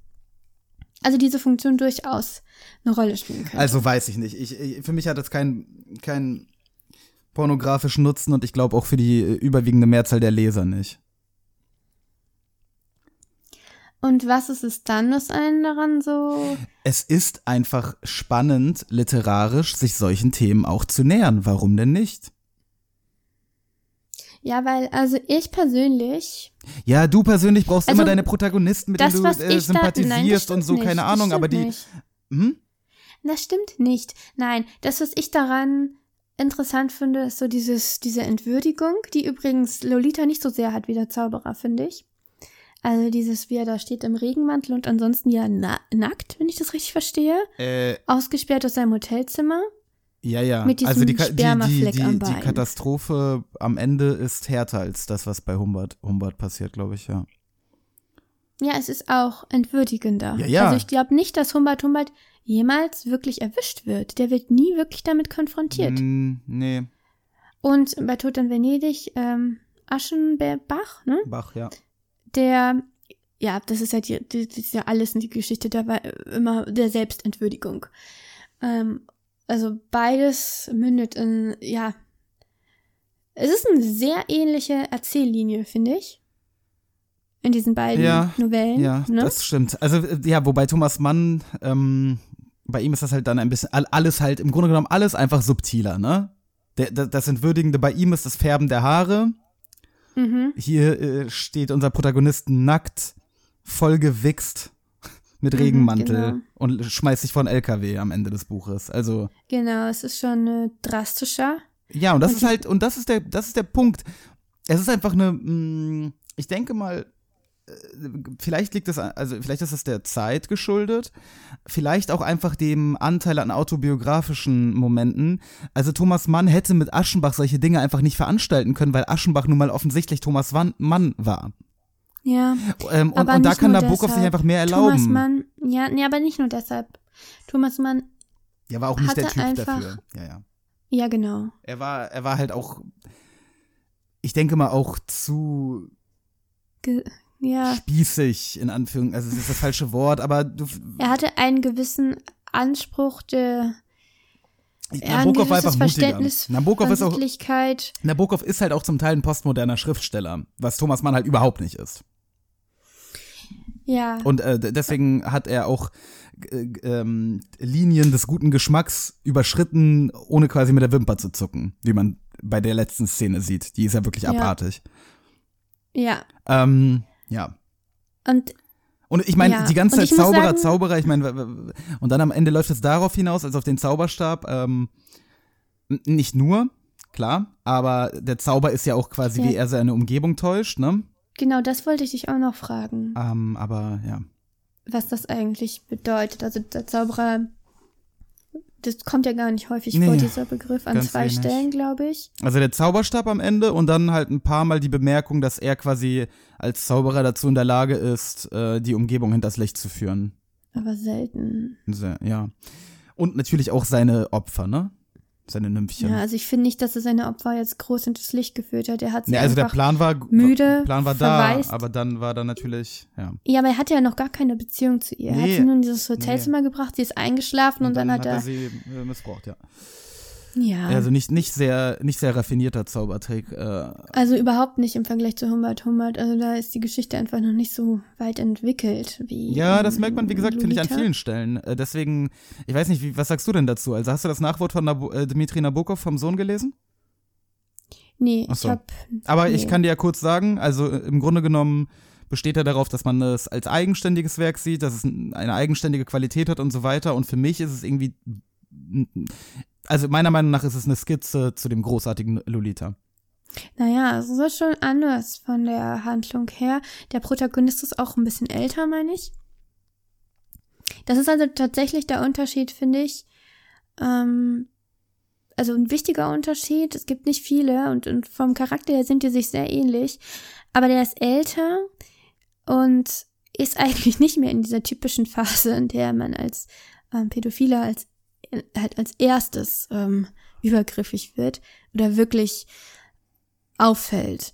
Speaker 4: also diese Funktion durchaus eine Rolle spielen kann.
Speaker 3: Also weiß ich nicht. Ich, ich, für mich hat das keinen keinen pornografischen Nutzen und ich glaube auch für die äh, überwiegende Mehrzahl der Leser nicht.
Speaker 4: Und was ist es dann, was einen daran so.
Speaker 3: Es ist einfach spannend, literarisch sich solchen Themen auch zu nähern. Warum denn nicht?
Speaker 4: Ja, weil, also ich persönlich.
Speaker 3: Ja, du persönlich brauchst
Speaker 4: Also,
Speaker 3: immer deine Protagonisten, mit
Speaker 4: das,
Speaker 3: denen du äh,
Speaker 4: ich da. Nein,
Speaker 3: sympathisierst und so,
Speaker 4: nicht,
Speaker 3: keine Ahnung, aber die.
Speaker 4: Nicht.
Speaker 3: Hm?
Speaker 4: Das stimmt nicht. Nein, das, was ich daran interessant finde, ist so dieses, diese Entwürdigung, die übrigens Lolita nicht so sehr hat wie der Zauberer, finde ich. Also dieses, wie er da steht im Regenmantel und ansonsten ja na nackt, wenn ich das richtig verstehe.
Speaker 3: Äh,
Speaker 4: Ausgesperrt aus seinem Hotelzimmer.
Speaker 3: Ja, ja.
Speaker 4: Mit diesem
Speaker 3: also die, Ka- die, die,
Speaker 4: Spermafleck
Speaker 3: die,
Speaker 4: am
Speaker 3: die
Speaker 4: Bein.
Speaker 3: Katastrophe am Ende ist härter als das, was bei Humbert, Humbert passiert, glaube ich, ja.
Speaker 4: Ja, es ist auch entwürdigender.
Speaker 3: Ja, ja.
Speaker 4: Also ich glaube nicht, dass Humbert Humbert jemals wirklich erwischt wird. Der wird nie wirklich damit konfrontiert.
Speaker 3: Mm, nee,
Speaker 4: Und bei Tod in Venedig, ähm, Aschenbach, ne?
Speaker 3: Bach, ja.
Speaker 4: Der, ja, das ist ja die, die, das ist ja alles in die Geschichte der war immer der Selbstentwürdigung. Ähm, also beides mündet in, ja, es ist eine sehr ähnliche Erzähllinie, finde ich. In diesen beiden
Speaker 3: Ja,
Speaker 4: Novellen.
Speaker 3: Ja,
Speaker 4: ne?
Speaker 3: das stimmt. Also, äh, ja, wobei Thomas Mann, ähm, bei ihm ist das halt dann ein bisschen, all- alles halt, im Grunde genommen alles einfach subtiler, ne? Der, der, das Entwürdigende bei ihm ist das Färben der Haare.
Speaker 4: mhm.
Speaker 3: Hier äh, steht unser Protagonist nackt, voll gewichst, mit
Speaker 4: Mhm,
Speaker 3: Regenmantel
Speaker 4: genau.
Speaker 3: und schmeißt sich von LKW am Ende des Buches. Also,
Speaker 4: Genau, es ist schon äh, drastischer.
Speaker 3: ja, und das
Speaker 4: Und
Speaker 3: ist halt, und das ist der, das ist der Punkt. Es ist einfach eine, mh, ich denke mal, äh, vielleicht liegt es, an- also vielleicht ist es der Zeit geschuldet, vielleicht auch einfach dem Anteil an autobiografischen Momenten. Also Thomas Mann hätte mit Aschenbach solche Dinge einfach nicht veranstalten können, weil Aschenbach nun mal offensichtlich Thomas Mann war.
Speaker 4: Ja.
Speaker 3: Ähm, und,
Speaker 4: aber
Speaker 3: und da
Speaker 4: nicht
Speaker 3: kann
Speaker 4: nur
Speaker 3: Nabokov sich
Speaker 4: deshalb.
Speaker 3: einfach mehr erlauben.
Speaker 4: Thomas Mann, ja, nee, aber nicht nur deshalb. Thomas Mann,
Speaker 3: ja, war auch nicht der Typ
Speaker 4: einfach-
Speaker 3: dafür. Ja, ja.
Speaker 4: ja, genau.
Speaker 3: Er war, er war halt auch, ich denke mal auch zu
Speaker 4: Ge ja.
Speaker 3: spießig, in Anführungszeichen, also es ist das falsche Wort, aber du,
Speaker 4: Er hatte einen gewissen Anspruch der
Speaker 3: Nabokov war einfach mutiger. Nabokov ist auch. Nabokov ist halt auch zum Teil ein postmoderner Schriftsteller, was Thomas Mann halt überhaupt nicht ist.
Speaker 4: Ja.
Speaker 3: Und äh, deswegen hat er auch äh, ähm, Linien des guten Geschmacks überschritten, ohne quasi mit der Wimper zu zucken, wie man bei der letzten Szene sieht. Die ist ja wirklich
Speaker 4: Ja.
Speaker 3: abartig.
Speaker 4: ja.
Speaker 3: Ähm, ja.
Speaker 4: Und
Speaker 3: Und ich meine,
Speaker 4: Ja,
Speaker 3: die ganze Zeit Zauberer,
Speaker 4: sagen-
Speaker 3: Zauberer, ich meine, und dann am Ende läuft es darauf hinaus, als auf den Zauberstab. Ähm, nicht nur, klar, aber der Zauber ist ja auch quasi,
Speaker 4: Ja.
Speaker 3: wie er seine Umgebung täuscht, ne?
Speaker 4: Genau das wollte ich dich auch noch fragen,
Speaker 3: Ähm, aber ja.
Speaker 4: was das eigentlich bedeutet. Also der Zauberer, das kommt ja gar nicht häufig
Speaker 3: Nee,
Speaker 4: vor, dieser Begriff, an zwei
Speaker 3: wenig.
Speaker 4: Stellen, glaube ich.
Speaker 3: Also der Zauberstab am Ende und dann halt ein paar Mal die Bemerkung, dass er quasi als Zauberer dazu in der Lage ist, äh, die Umgebung hinters Licht zu führen.
Speaker 4: Aber selten.
Speaker 3: Sehr, ja. Und natürlich auch seine Opfer, ne? Seine Nymphchen.
Speaker 4: Ja, also ich finde nicht, dass er seine Opfer jetzt groß hinters Licht geführt hat. Er hat sie
Speaker 3: Nee, also der Plan war
Speaker 4: müde,
Speaker 3: Plan war da, aber dann war da natürlich, ja.
Speaker 4: Ja, aber er hatte ja noch gar keine Beziehung zu ihr. Er hat
Speaker 3: Nee.
Speaker 4: sie nur in dieses Hotelzimmer gebracht, sie ist eingeschlafen und, dann, hat er.
Speaker 3: sie äh, missbraucht, ja.
Speaker 4: Ja.
Speaker 3: Also nicht, nicht sehr, nicht sehr raffinierter Zaubertrick. Äh,
Speaker 4: Also überhaupt nicht im Vergleich zu Humbert Humbert. Also da ist die Geschichte einfach noch nicht so weit entwickelt wie.
Speaker 3: ja, das merkt man, wie gesagt, finde ich an vielen Stellen. Äh, deswegen, ich weiß nicht, wie, was sagst du denn dazu? Also hast du das Nachwort von Nabo äh, Dmitri Nabokov vom Sohn gelesen?
Speaker 4: Nee,
Speaker 3: so.
Speaker 4: ich hab.
Speaker 3: Aber
Speaker 4: nee.
Speaker 3: ich kann dir ja kurz sagen, also äh, im Grunde genommen besteht er darauf, dass man es als eigenständiges Werk sieht, dass es eine eigenständige Qualität hat und so weiter. Und für mich ist es irgendwie, also meiner Meinung nach ist es eine Skizze zu dem großartigen Lolita.
Speaker 4: Naja, es ist schon anders von der Handlung her. Der Protagonist ist auch ein bisschen älter, meine ich. Das ist also tatsächlich der Unterschied, finde ich. Ähm, also ein wichtiger Unterschied. Es gibt nicht viele und, und vom Charakter her sind die sich sehr ähnlich. Aber der ist älter und ist eigentlich nicht mehr in dieser typischen Phase, in der man als ähm, Pädophiler als halt als erstes ähm, übergriffig wird oder wirklich auffällt.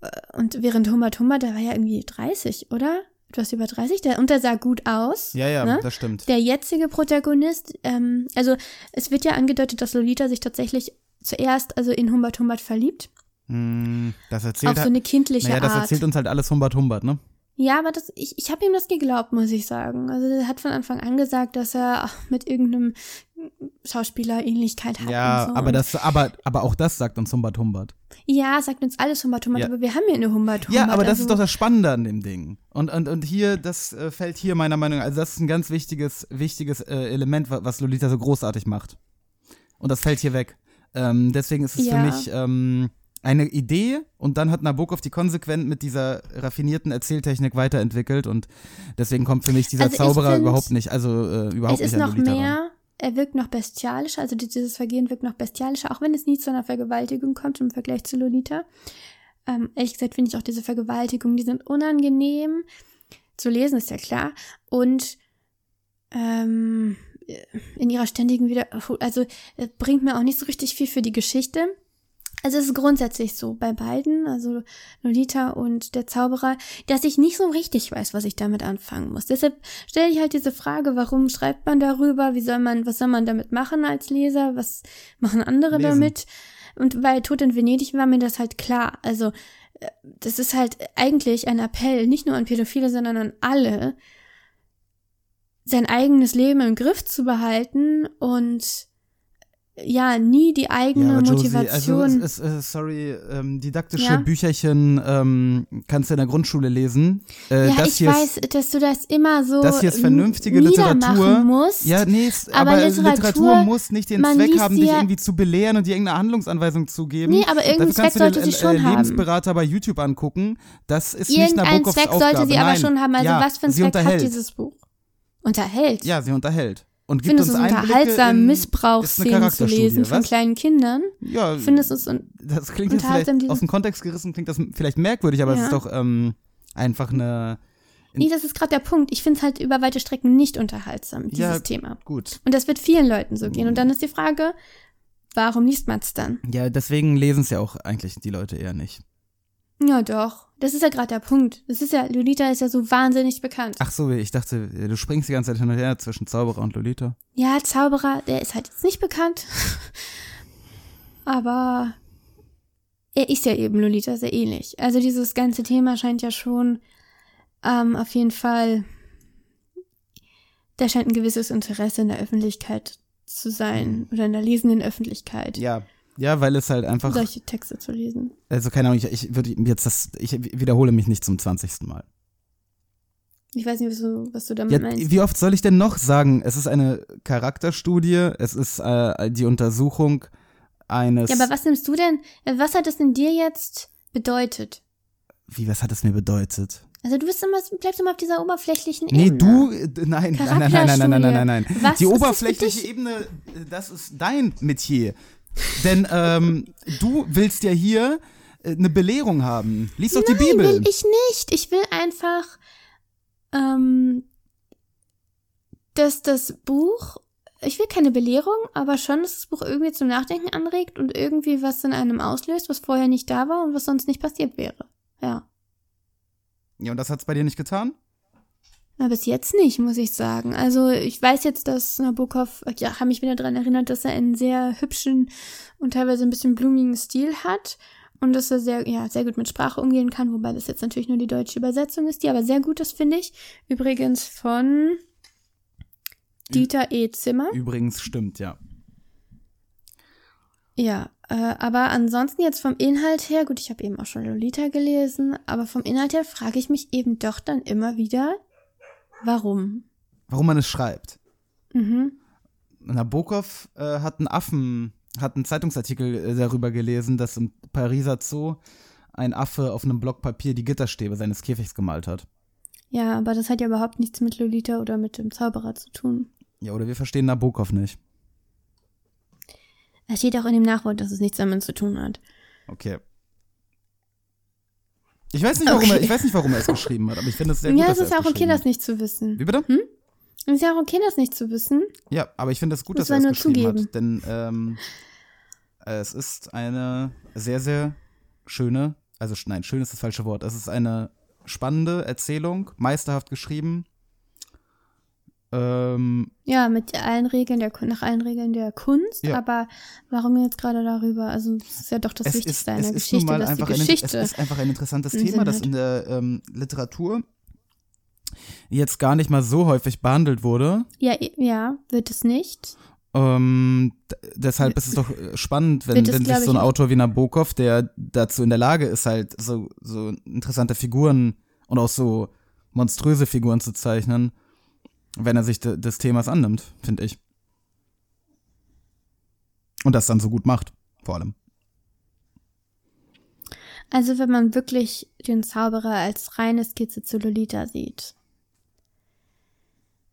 Speaker 4: Äh, Und während Humbert Humbert, der war ja irgendwie 30, oder? Etwas über 30, der, und der sah gut aus.
Speaker 3: Ja, ja,
Speaker 4: ne?
Speaker 3: das stimmt.
Speaker 4: Der jetzige Protagonist, ähm, also es wird ja angedeutet, dass Lolita sich tatsächlich zuerst also in Humbert Humbert verliebt.
Speaker 3: Hm, das erzählt
Speaker 4: Auf so eine kindliche
Speaker 3: naja, das
Speaker 4: Art.
Speaker 3: erzählt uns halt alles Humbert Humbert, ne?
Speaker 4: Ja, aber das, ich, ich habe ihm das geglaubt, muss ich sagen. Also er hat von Anfang an gesagt, dass er mit irgendeinem Schauspieler Ähnlichkeit hat.
Speaker 3: Ja,
Speaker 4: so.
Speaker 3: aber das, aber, aber auch das sagt uns Humbert Humbert.
Speaker 4: Ja, sagt uns alles Humbert Humbert,
Speaker 3: Ja.
Speaker 4: aber wir haben ja eine Humbert Humbert.
Speaker 3: Ja, aber das
Speaker 4: also,
Speaker 3: ist doch das Spannende an dem Ding. Und, und, und hier, das äh, fällt hier meiner Meinung nach, also das ist ein ganz wichtiges, wichtiges äh, Element, wa- was Lolita so großartig macht. Und das fällt hier weg. Ähm, deswegen ist es
Speaker 4: Ja.
Speaker 3: für mich ähm, eine Idee und dann hat Nabokov die konsequent mit dieser raffinierten Erzähltechnik weiterentwickelt und deswegen kommt für mich dieser
Speaker 4: Also
Speaker 3: Zauberer
Speaker 4: find,
Speaker 3: überhaupt nicht, also äh, überhaupt
Speaker 4: es ist
Speaker 3: nicht an
Speaker 4: noch
Speaker 3: Lolita ran.
Speaker 4: mehr, er wirkt noch bestialischer, also dieses Vergehen wirkt noch bestialischer, auch wenn es nie zu einer Vergewaltigung kommt im Vergleich zu Lolita. Ähm, ehrlich gesagt finde ich auch diese Vergewaltigungen, die sind unangenehm. Zu lesen ist ja klar. Und ähm, in ihrer ständigen Wieder... Also äh, bringt mir auch nicht so richtig viel für die Geschichte. Also es ist grundsätzlich so bei beiden, also Lolita und der Zauberer, dass ich nicht so richtig weiß, was ich damit anfangen muss. Deshalb stelle ich halt diese Frage, warum schreibt man darüber? Wie soll man, was soll man damit machen als Leser? Was machen andere
Speaker 3: Lesen.
Speaker 4: damit? Und bei Tod in Venedig war mir das halt klar. Also äh, das ist halt eigentlich ein Appell, nicht nur an Pädophile, sondern an alle, sein eigenes Leben im Griff zu behalten und ja, nie die eigene
Speaker 3: aber Josie,
Speaker 4: Motivation.
Speaker 3: Also es äh, sorry, ähm, didaktische
Speaker 4: Ja.
Speaker 3: Bücherchen ähm, kannst du in der Grundschule lesen. Äh,
Speaker 4: ja, ich weiß, dass du das immer so
Speaker 3: Das hier ist vernünftige Literatur.
Speaker 4: musst.
Speaker 3: Ja, nee, es,
Speaker 4: Aber
Speaker 3: aber,
Speaker 4: Literatur,
Speaker 3: Literatur, muss nicht den Zweck haben, dich
Speaker 4: ja-
Speaker 3: irgendwie zu belehren und dir irgendeine Handlungsanweisung zu geben.
Speaker 4: Nee, aber irgendeinen Zweck sollte sie schon
Speaker 3: äh,
Speaker 4: haben.
Speaker 3: Lebensberater bei YouTube angucken. Das ist nicht
Speaker 4: Irgendeinen
Speaker 3: Nabokovs
Speaker 4: Zweck sollte sie aber
Speaker 3: Nein.
Speaker 4: schon haben. Also
Speaker 3: ja,
Speaker 4: was für einen Zweck hat dieses Buch? Unterhält.
Speaker 3: Ja, sie unterhält. Und gibt
Speaker 4: Findest
Speaker 3: uns
Speaker 4: es
Speaker 3: Einblicke
Speaker 4: unterhaltsam,
Speaker 3: in,
Speaker 4: Missbrauchsszenen zu lesen von
Speaker 3: was?
Speaker 4: kleinen Kindern?
Speaker 3: Ja,
Speaker 4: Findest du es un
Speaker 3: das klingt jetzt
Speaker 4: unterhaltsam,
Speaker 3: vielleicht aus dem Kontext gerissen, klingt das vielleicht merkwürdig, aber es
Speaker 4: Ja.
Speaker 3: ist doch ähm, einfach eine.
Speaker 4: Nee, das ist gerade der Punkt. Ich finde es halt über weite Strecken nicht unterhaltsam, dieses
Speaker 3: Ja.
Speaker 4: Thema.
Speaker 3: Gut.
Speaker 4: Und das wird vielen Leuten so gehen. Und dann ist die Frage, warum liest man es dann?
Speaker 3: Ja, deswegen lesen es ja auch eigentlich die Leute eher nicht.
Speaker 4: Ja, doch. Das ist ja gerade der Punkt. Das ist ja, Lolita ist ja so wahnsinnig bekannt.
Speaker 3: Ach so, ich dachte, du springst die ganze Zeit hin und her zwischen Zauberer und Lolita.
Speaker 4: Ja, Zauberer, der ist halt jetzt nicht bekannt. Aber er ist ja eben Lolita sehr ähnlich. Also dieses ganze Thema scheint ja schon ähm, auf jeden Fall, da scheint ein gewisses Interesse in der Öffentlichkeit zu sein oder in der lesenden Öffentlichkeit,
Speaker 3: Ja. Ja, weil es halt einfach.
Speaker 4: solche Texte zu lesen.
Speaker 3: Also keine Ahnung, ich, ich würde jetzt das, ich wiederhole mich nicht zum 20. Mal.
Speaker 4: Ich weiß nicht, was du, was du damit
Speaker 3: Ja,
Speaker 4: meinst.
Speaker 3: wie oft soll ich denn noch sagen, es ist eine Charakterstudie, es ist äh, die Untersuchung eines.
Speaker 4: Ja, aber was nimmst du denn, äh, was hat es in dir jetzt bedeutet?
Speaker 3: Wie, was hat es mir bedeutet?
Speaker 4: Also du bist immer, bleibst immer auf dieser oberflächlichen
Speaker 3: Nee,
Speaker 4: Ebene.
Speaker 3: du, äh, nein, nein, nein, nein, nein, nein, nein, nein, nein.
Speaker 4: Was
Speaker 3: Die
Speaker 4: das
Speaker 3: oberflächliche? Ebene, äh, das ist dein Metier. Denn ähm, du willst ja hier äh, eine Belehrung haben. Lies doch die
Speaker 4: Nein,
Speaker 3: Bibel.
Speaker 4: will ich nicht. Ich will einfach, ähm, dass das Buch, ich will keine Belehrung, aber schon, dass das Buch irgendwie zum Nachdenken anregt und irgendwie was in einem auslöst, was vorher nicht da war und was sonst nicht passiert wäre. Ja.
Speaker 3: Ja, und das hat's bei dir nicht getan?
Speaker 4: Aber bis jetzt nicht, muss ich sagen. Also ich weiß jetzt, dass Nabokov, ja, habe mich wieder daran erinnert, dass er einen sehr hübschen und teilweise ein bisschen blumigen Stil hat und dass er sehr, ja, sehr gut mit Sprache umgehen kann, wobei das jetzt natürlich nur die deutsche Übersetzung ist, die aber sehr gut ist, finde ich. Übrigens von Dieter E. Zimmer.
Speaker 3: Übrigens stimmt, ja.
Speaker 4: Ja, äh, aber ansonsten jetzt vom Inhalt her, gut, ich habe eben auch schon Lolita gelesen, aber vom Inhalt her frage ich mich eben doch dann immer wieder, warum?
Speaker 3: Warum man es schreibt.
Speaker 4: Mhm.
Speaker 3: Nabokov äh, hat einen Affen, hat einen Zeitungsartikel äh, darüber gelesen, dass im Pariser Zoo ein Affe auf einem Block Papier die Gitterstäbe seines Käfigs gemalt hat.
Speaker 4: Ja, aber das hat ja überhaupt nichts mit Lolita oder mit dem Zauberer zu tun.
Speaker 3: Ja, oder wir verstehen Nabokov nicht.
Speaker 4: Es steht auch in dem Nachwort, dass es nichts damit zu tun hat.
Speaker 3: Okay. Ich weiß nicht, warum, er,
Speaker 4: Okay.
Speaker 3: ich weiß nicht, warum er es geschrieben hat, aber ich finde es sehr gut,
Speaker 4: ja, es ist
Speaker 3: er
Speaker 4: ja auch okay, das nicht zu wissen.
Speaker 3: Wie bitte?
Speaker 4: Es ist ja auch okay, das nicht zu wissen.
Speaker 3: Ja, aber ich finde es gut,
Speaker 4: Muss
Speaker 3: dass er es geschrieben
Speaker 4: zugeben.
Speaker 3: hat, denn ähm, es ist eine sehr, sehr schöne, also nein, schön ist das falsche Wort, es ist eine spannende Erzählung, meisterhaft geschrieben. Ähm,
Speaker 4: Ja, mit allen Regeln der nach allen Regeln der Kunst,
Speaker 3: Ja.
Speaker 4: aber warum jetzt gerade darüber? Also es ist ja doch das
Speaker 3: es
Speaker 4: Wichtigste
Speaker 3: ist,
Speaker 4: einer Geschichte, dass die
Speaker 3: einfach ein,
Speaker 4: Geschichte.
Speaker 3: es ist einfach ein interessantes Thema, das in der ähm, Literatur jetzt gar nicht mal so häufig behandelt wurde.
Speaker 4: ja, ja, wird es nicht.
Speaker 3: Ähm, deshalb ist es doch äh, spannend, wenn,
Speaker 4: es,
Speaker 3: wenn sich so ein Autor wie Nabokov, der dazu in der Lage ist, halt so, so interessante Figuren und auch so monströse Figuren zu zeichnen, wenn er sich de des Themas annimmt, finde ich. Und das dann so gut macht, vor allem.
Speaker 4: Also wenn man wirklich den Zauberer als reine Skizze zu Lolita sieht,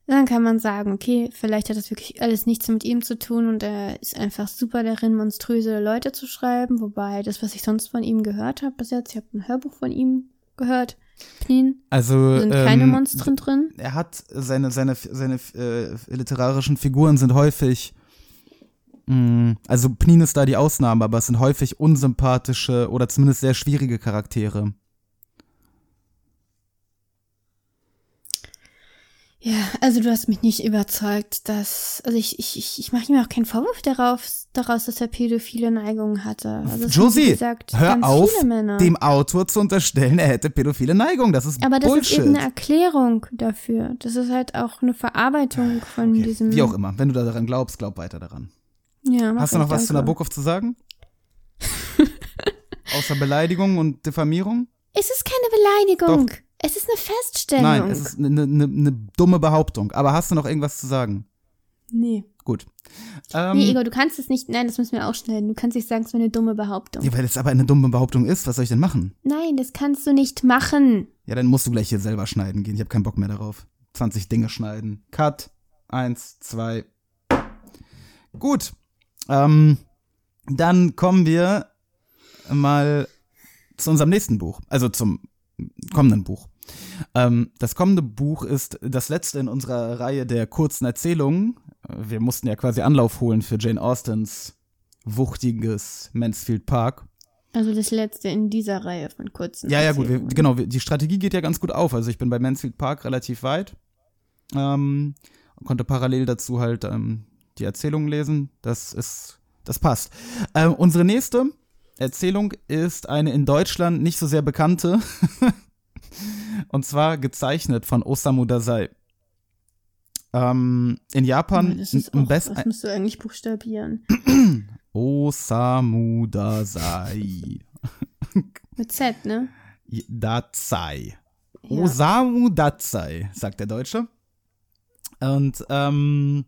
Speaker 4: dann kann man sagen, okay, vielleicht hat das wirklich alles nichts mit ihm zu tun und er ist einfach super darin, monströse Leute zu schreiben, wobei das, was ich sonst von ihm gehört habe bis jetzt, ich habe ein Hörbuch von ihm gehört, Pnin,
Speaker 3: Also
Speaker 4: sind keine
Speaker 3: ähm,
Speaker 4: Monstren drin.
Speaker 3: er hat seine seine seine äh, literarischen Figuren sind häufig mh, also Pnin ist da die Ausnahme, aber es sind häufig unsympathische oder zumindest sehr schwierige Charaktere.
Speaker 4: Ja, also du hast mich nicht überzeugt, dass, also ich, ich, ich, ich mache ihm auch keinen Vorwurf darauf, daraus, dass er pädophile Neigungen hatte. Also
Speaker 3: Josie,
Speaker 4: gesagt,
Speaker 3: hör auf, dem Autor zu unterstellen, er hätte pädophile Neigung. Das ist
Speaker 4: Aber das
Speaker 3: Bullshit.
Speaker 4: ist eben eine Erklärung dafür. Das ist halt auch eine Verarbeitung von
Speaker 3: Okay,
Speaker 4: diesem.
Speaker 3: Wie auch immer. Wenn du daran glaubst, glaub weiter daran.
Speaker 4: Ja, mach
Speaker 3: Hast du noch was zu
Speaker 4: danke.
Speaker 3: Nabokov zu sagen? Außer Beleidigung und Diffamierung?
Speaker 4: Es ist keine Beleidigung. Es ist eine Feststellung.
Speaker 3: Nein, es ist eine ne, ne, ne dumme Behauptung. Aber hast du noch irgendwas zu sagen?
Speaker 4: Nee.
Speaker 3: Gut. Ähm,
Speaker 4: Nee, Igor, du kannst es nicht. Nein, das müssen wir ausschneiden. Du kannst nicht sagen, es wäre eine dumme Behauptung.
Speaker 3: ja, weil es aber eine dumme Behauptung ist, was soll ich denn machen?
Speaker 4: Nein, das kannst du nicht machen.
Speaker 3: Ja, dann musst du gleich hier selber schneiden gehen. Ich habe keinen Bock mehr darauf. 20 Dinge schneiden. Cut. Eins, zwei. Gut. Ähm, dann kommen wir mal zu unserem nächsten Buch. Also zum kommenden Buch. Ähm, das kommende Buch ist das letzte in unserer Reihe der kurzen Erzählungen. Wir mussten ja quasi Anlauf holen für Jane Austens wuchtiges Mansfield Park.
Speaker 4: Also das letzte in dieser Reihe von kurzen.
Speaker 3: Ja, ja, gut, wir, genau, wir, die Strategie geht ja ganz gut auf. Also ich bin bei Mansfield Park relativ weit. Ähm, konnte parallel dazu halt ähm, die Erzählungen lesen. Das ist, das passt. Ähm, unsere nächste Erzählung ist eine in Deutschland nicht so sehr bekannte. Und zwar gezeichnet von Osamu Dazai. Ähm, in Japan
Speaker 4: das ist auch,
Speaker 3: Best
Speaker 4: das musst du eigentlich buchstabieren.
Speaker 3: Osamu Dazai.
Speaker 4: Mit Z, ne?
Speaker 3: Dazai.
Speaker 4: Ja.
Speaker 3: Osamu Dazai, sagt der Deutsche. Und ähm,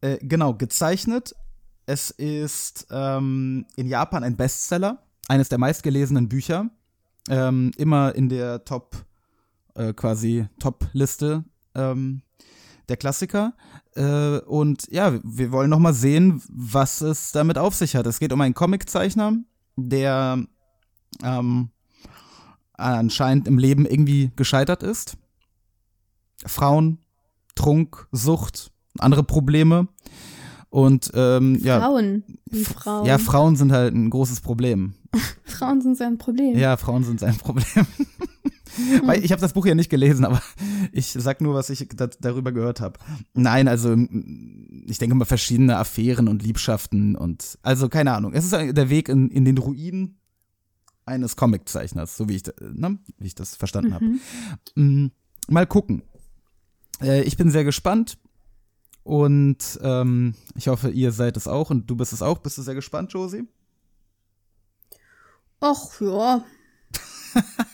Speaker 3: äh, genau, gezeichnet. Es ist ähm, in Japan ein Bestseller, eines der meistgelesenen Bücher. Ähm, immer in der Top, äh, quasi Top-Liste ähm, der Klassiker. Äh, und ja, wir wollen noch mal sehen, was es damit auf sich hat. Es geht um einen Comiczeichner, der ähm, anscheinend im Leben irgendwie gescheitert ist. Frauen, Trunk, Sucht, andere Probleme. Und ähm, ja,
Speaker 4: Frauen. Wie Frauen.
Speaker 3: ja, Frauen sind halt ein großes Problem.
Speaker 4: Frauen sind so ein Problem.
Speaker 3: Ja, Frauen sind ein Problem. Weil ich habe das Buch ja nicht gelesen, aber ich sag nur, was ich da, darüber gehört habe. Nein, also mm, ich denke mal verschiedene Affären und Liebschaften und also keine Ahnung. Es ist der Weg in, in den Ruinen eines Comiczeichners, so wie ich, ne, wie ich das verstanden habe. Mhm. Mal gucken. Äh, ich bin sehr gespannt und ähm, ich hoffe, ihr seid es auch und du bist es auch. Bist du sehr gespannt, Josie?
Speaker 4: Ach ja.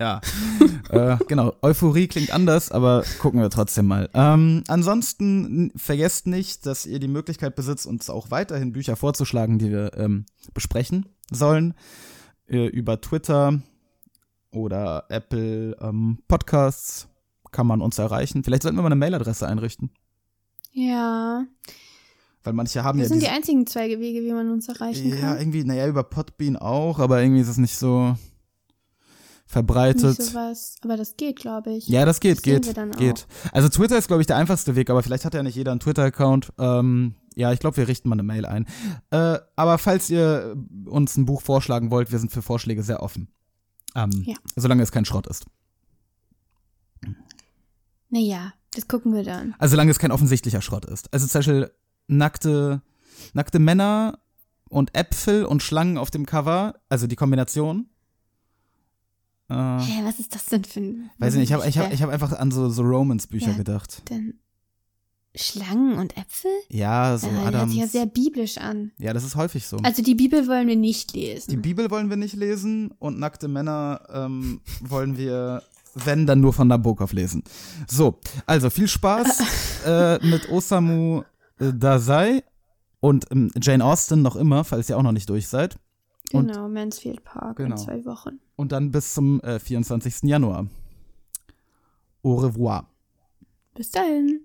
Speaker 3: Ja, äh, genau. Euphorie klingt anders, aber gucken wir trotzdem mal. Ähm, ansonsten vergesst nicht, dass ihr die Möglichkeit besitzt, uns auch weiterhin Bücher vorzuschlagen, die wir ähm, besprechen sollen. Äh, über Twitter oder Apple ähm, Podcasts kann man uns erreichen. Vielleicht sollten wir mal eine Mailadresse einrichten.
Speaker 4: Ja.
Speaker 3: Weil manche haben
Speaker 4: Das
Speaker 3: ja
Speaker 4: sind die einzigen zwei Wege, wie man uns erreichen
Speaker 3: Ja,
Speaker 4: kann.
Speaker 3: irgendwie, naja, über Podbean auch, aber irgendwie ist es nicht so verbreitet.
Speaker 4: Nicht sowas. Aber das geht, glaube ich.
Speaker 3: Ja, das geht,
Speaker 4: Das
Speaker 3: geht, geht. Also Twitter ist, glaube ich, der einfachste Weg, aber vielleicht hat ja nicht jeder einen Twitter-Account. Ähm, ja, ich glaube, wir richten mal eine Mail ein. Äh, aber falls ihr uns ein Buch vorschlagen wollt, wir sind für Vorschläge sehr offen. Ähm,
Speaker 4: Ja.
Speaker 3: Solange es kein Schrott ist.
Speaker 4: Naja, das gucken wir dann.
Speaker 3: Also solange es kein offensichtlicher Schrott ist. Also zum Beispiel nackte, nackte Männer und Äpfel und Schlangen auf dem Cover, also die Kombination. Äh,
Speaker 4: Hä, was ist das denn für ein.
Speaker 3: weiß ich nicht, ich habe ich hab, ich hab einfach an so, so Romance-Bücher
Speaker 4: Ja.
Speaker 3: gedacht.
Speaker 4: Denn Schlangen und Äpfel?
Speaker 3: Ja, so
Speaker 4: ja, das hört sich ja sehr biblisch an.
Speaker 3: ja, das ist häufig so.
Speaker 4: Also die Bibel wollen wir nicht
Speaker 3: Die
Speaker 4: lesen.
Speaker 3: Bibel wollen wir nicht lesen und nackte Männer ähm, wollen wir, wenn, dann nur von Nabokov lesen. So, also viel Spaß äh, mit Osamu äh, Dazai und ähm, Jane Austen noch immer, falls ihr auch noch nicht durch seid. und-
Speaker 4: genau, Mansfield Park
Speaker 3: Genau.
Speaker 4: in zwei Wochen.
Speaker 3: Und dann bis zum äh, 24. Januar. Au revoir.
Speaker 4: Bis dahin.